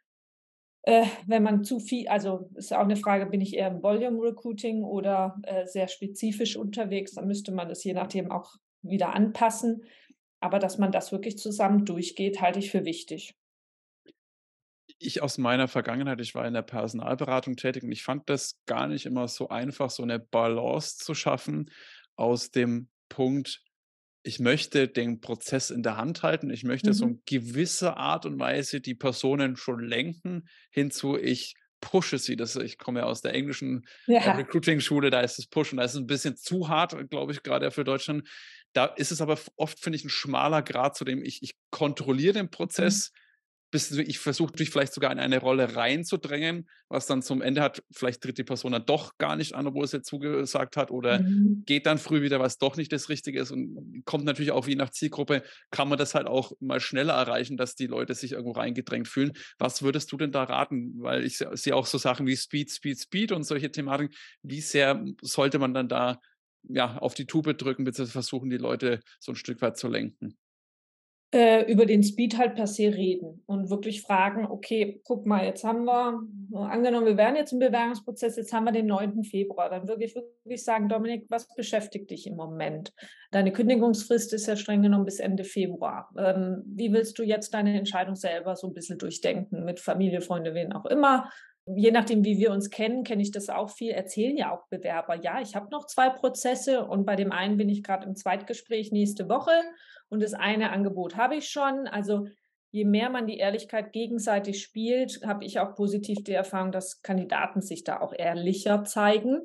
äh, wenn man zu viel, also ist auch eine Frage, bin ich eher im Volume Recruiting oder äh, sehr spezifisch unterwegs, dann müsste man das je nachdem auch wieder anpassen. Aber dass man das wirklich zusammen durchgeht, halte ich für wichtig ich aus meiner Vergangenheit, ich war in der Personalberatung tätig und ich fand das gar nicht immer so einfach, so eine Balance zu schaffen aus dem Punkt, ich möchte den Prozess in der Hand halten, ich möchte mhm. so in gewisser Art und Weise die Personen schon lenken, hinzu, ich pushe sie. Das, ich komme ja aus der englischen äh, ja. Recruiting-Schule, da ist das Pushen, da ist es ein bisschen zu hart, glaube ich, gerade für Deutschland. Da ist es aber oft, finde ich, ein schmaler Grad, zu dem ich, ich kontrolliere den mhm. Prozess. Mhm bis ich versuche dich vielleicht sogar in eine Rolle reinzudrängen, was dann zum Ende hat, vielleicht tritt die Person dann doch gar nicht an, obwohl es jetzt zugesagt hat, oder mhm. geht dann früh wieder, was doch nicht das Richtige ist und kommt natürlich auch je nach Zielgruppe, kann man das halt auch mal schneller erreichen, dass die Leute sich irgendwo reingedrängt fühlen. Was würdest du denn da raten? Weil ich sehe auch so Sachen wie Speed, Speed, Speed und solche Thematiken. Wie sehr sollte man dann da ja, auf die Tube drücken, beziehungsweise versuchen, die Leute so ein Stück weit zu lenken? Äh, über den Speed halt per se reden und wirklich fragen, okay, guck mal, jetzt haben wir, angenommen, wir wären jetzt im Bewerbungsprozess, jetzt haben wir den 9. Februar, dann wirklich wirklich sagen, Dominik, was beschäftigt dich im Moment? Deine Kündigungsfrist ist ja streng genommen bis Ende Februar. Ähm, wie willst du jetzt deine Entscheidung selber so ein bisschen durchdenken, mit Familie, Freunde, wen auch immer? Je nachdem, wie wir uns kennen, kenne ich das auch viel, erzählen ja auch Bewerber, ja, ich habe noch zwei Prozesse und bei dem einen bin ich gerade im Zweitgespräch nächste Woche und das eine Angebot habe ich schon. Also je mehr man die Ehrlichkeit gegenseitig spielt, habe ich auch positiv die Erfahrung, dass Kandidaten sich da auch ehrlicher zeigen.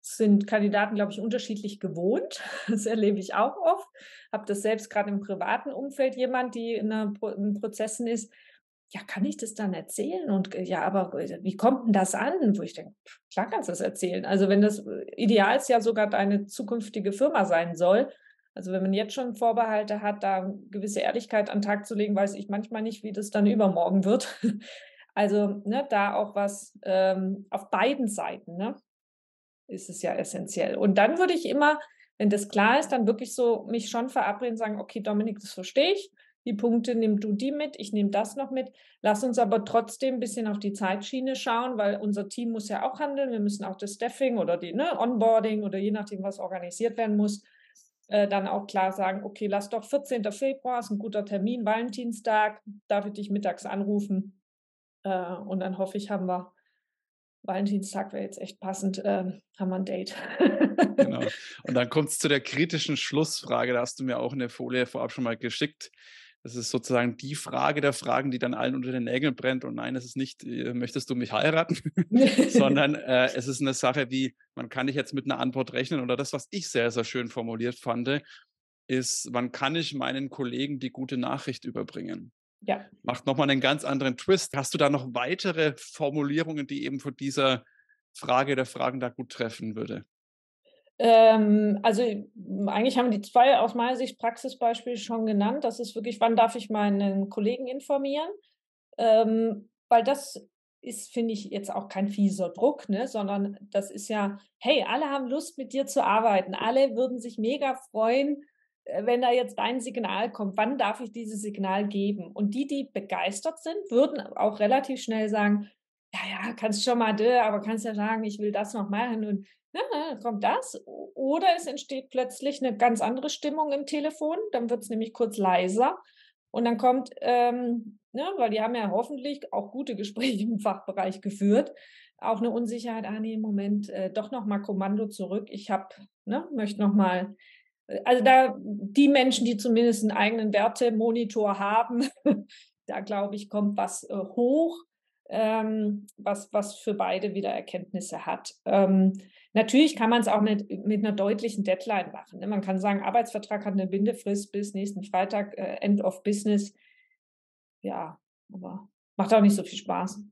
Das sind Kandidaten, glaube ich, unterschiedlich gewohnt. Das erlebe ich auch oft. Habe das selbst gerade im privaten Umfeld jemand, die in, einer, in Prozessen ist. Ja, kann ich das dann erzählen? Und äh, ja, aber äh, wie kommt denn das an? Wo ich denke, klar kannst du das erzählen. Also wenn das äh, ideal ist ja sogar deine zukünftige Firma sein soll, also wenn man jetzt schon Vorbehalte hat, da gewisse Ehrlichkeit an den Tag zu legen, weiß ich manchmal nicht, wie das dann übermorgen wird. Also ne, da auch was ähm, auf beiden Seiten ne, ist es ja essentiell. Und dann würde ich immer, wenn das klar ist, dann wirklich so mich schon verabreden, sagen, okay, Dominik, das verstehe ich. Die Punkte nimm du die mit, ich nehme das noch mit. Lass uns aber trotzdem ein bisschen auf die Zeitschiene schauen, weil unser Team muss ja auch handeln. Wir müssen auch das Staffing oder die ne, Onboarding oder je nachdem, was organisiert werden muss, äh, dann auch klar sagen, okay, lass doch 14. Februar, ist ein guter Termin, Valentinstag, darf ich dich mittags anrufen? Äh, und dann hoffe ich, haben wir Valentinstag wäre jetzt echt passend, äh, haben wir ein Date. genau. Und dann kommt es zu der kritischen Schlussfrage. Da hast du mir auch eine Folie vorab schon mal geschickt. Das ist sozusagen die Frage der Fragen, die dann allen unter den Nägeln brennt. Und nein, es ist nicht, äh, möchtest du mich heiraten, sondern äh, es ist eine Sache wie, man kann nicht jetzt mit einer Antwort rechnen. Oder das, was ich sehr, sehr schön formuliert fand, ist, wann kann ich meinen Kollegen die gute Nachricht überbringen? Ja. Macht nochmal einen ganz anderen Twist. Hast du da noch weitere Formulierungen, die eben von dieser Frage der Fragen da gut treffen würde? Ähm, also eigentlich haben die zwei aus meiner Sicht Praxisbeispiele schon genannt. Das ist wirklich, wann darf ich meinen Kollegen informieren? Ähm, weil das ist, finde ich, jetzt auch kein fieser Druck, ne? sondern das ist ja, hey, alle haben Lust, mit dir zu arbeiten. Alle würden sich mega freuen, äh, wenn da jetzt dein Signal kommt. Wann darf ich dieses Signal geben? Und die, die begeistert sind, würden auch relativ schnell sagen, ja, ja, kannst schon mal, aber kannst ja sagen, ich will das noch machen und ja, kommt das. Oder es entsteht plötzlich eine ganz andere Stimmung im Telefon, dann wird es nämlich kurz leiser und dann kommt, ähm, ne, weil die haben ja hoffentlich auch gute Gespräche im Fachbereich geführt, auch eine Unsicherheit, ah nee, Moment, äh, doch nochmal Kommando zurück, ich habe, ne, möchte nochmal, äh, also da die Menschen, die zumindest einen eigenen Wertemonitor haben, da glaube ich, kommt was äh, hoch ähm, was, was für beide wieder Erkenntnisse hat. Ähm, natürlich kann man es auch mit, mit einer deutlichen Deadline machen. Ne? Man kann sagen, Arbeitsvertrag hat eine Bindefrist bis nächsten Freitag, äh, End of Business. Ja, aber macht auch nicht so viel Spaß.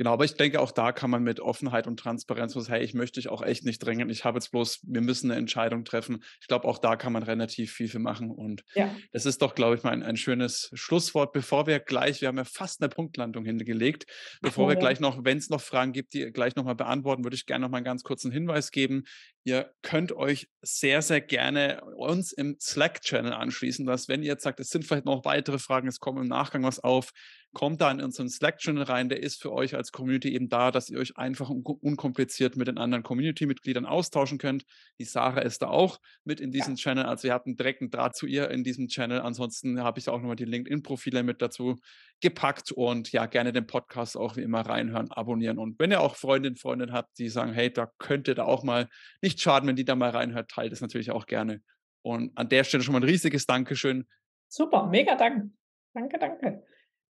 Genau, aber ich denke, auch da kann man mit Offenheit und Transparenz sagen, hey, ich möchte dich auch echt nicht drängen. Ich habe jetzt bloß, wir müssen eine Entscheidung treffen. Ich glaube, auch da kann man relativ viel für machen. Und ja. das ist doch, glaube ich, mal ein, ein, schönes Schlusswort, bevor wir gleich, wir haben ja fast eine Punktlandung hingelegt, bevor oh, wir gleich noch, wenn es noch Fragen gibt, die gleich nochmal beantworten, würde ich gerne noch mal einen ganz kurzen Hinweis geben. Ihr könnt euch sehr, sehr gerne uns im Slack-Channel anschließen, dass wenn ihr jetzt sagt, es sind vielleicht noch weitere Fragen, es kommt im Nachgang was auf, kommt da in unseren Slack-Channel rein. Der ist für euch als Community eben da, dass ihr euch einfach und unkompliziert mit den anderen Community-Mitgliedern austauschen könnt. Die Sarah ist da auch mit in diesem ja. Channel. Also ihr habt einen direkten Draht zu ihr in diesem Channel. Ansonsten habe ich auch nochmal die LinkedIn-Profile mit dazu gepackt und ja, gerne den Podcast auch wie immer reinhören, abonnieren. Und wenn ihr auch Freundinnen, Freundinnen habt, die sagen, hey, da könnte da auch mal nicht schaden, wenn die da mal reinhört, teilt es natürlich auch gerne. Und an der Stelle schon mal ein riesiges Dankeschön. Super, mega Dank. Danke, danke.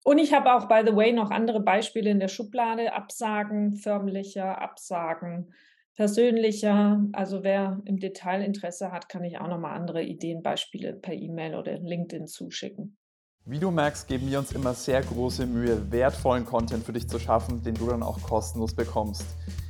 Und ich habe auch, by the way, noch andere Beispiele in der Schublade. Absagen, förmlicher, Absagen, persönlicher. Also wer im Detail Interesse hat, kann ich auch nochmal andere Ideen, Beispiele per E-Mail oder LinkedIn zuschicken. Wie du merkst, geben wir uns immer sehr große Mühe, wertvollen Content für dich zu schaffen, den du dann auch kostenlos bekommst.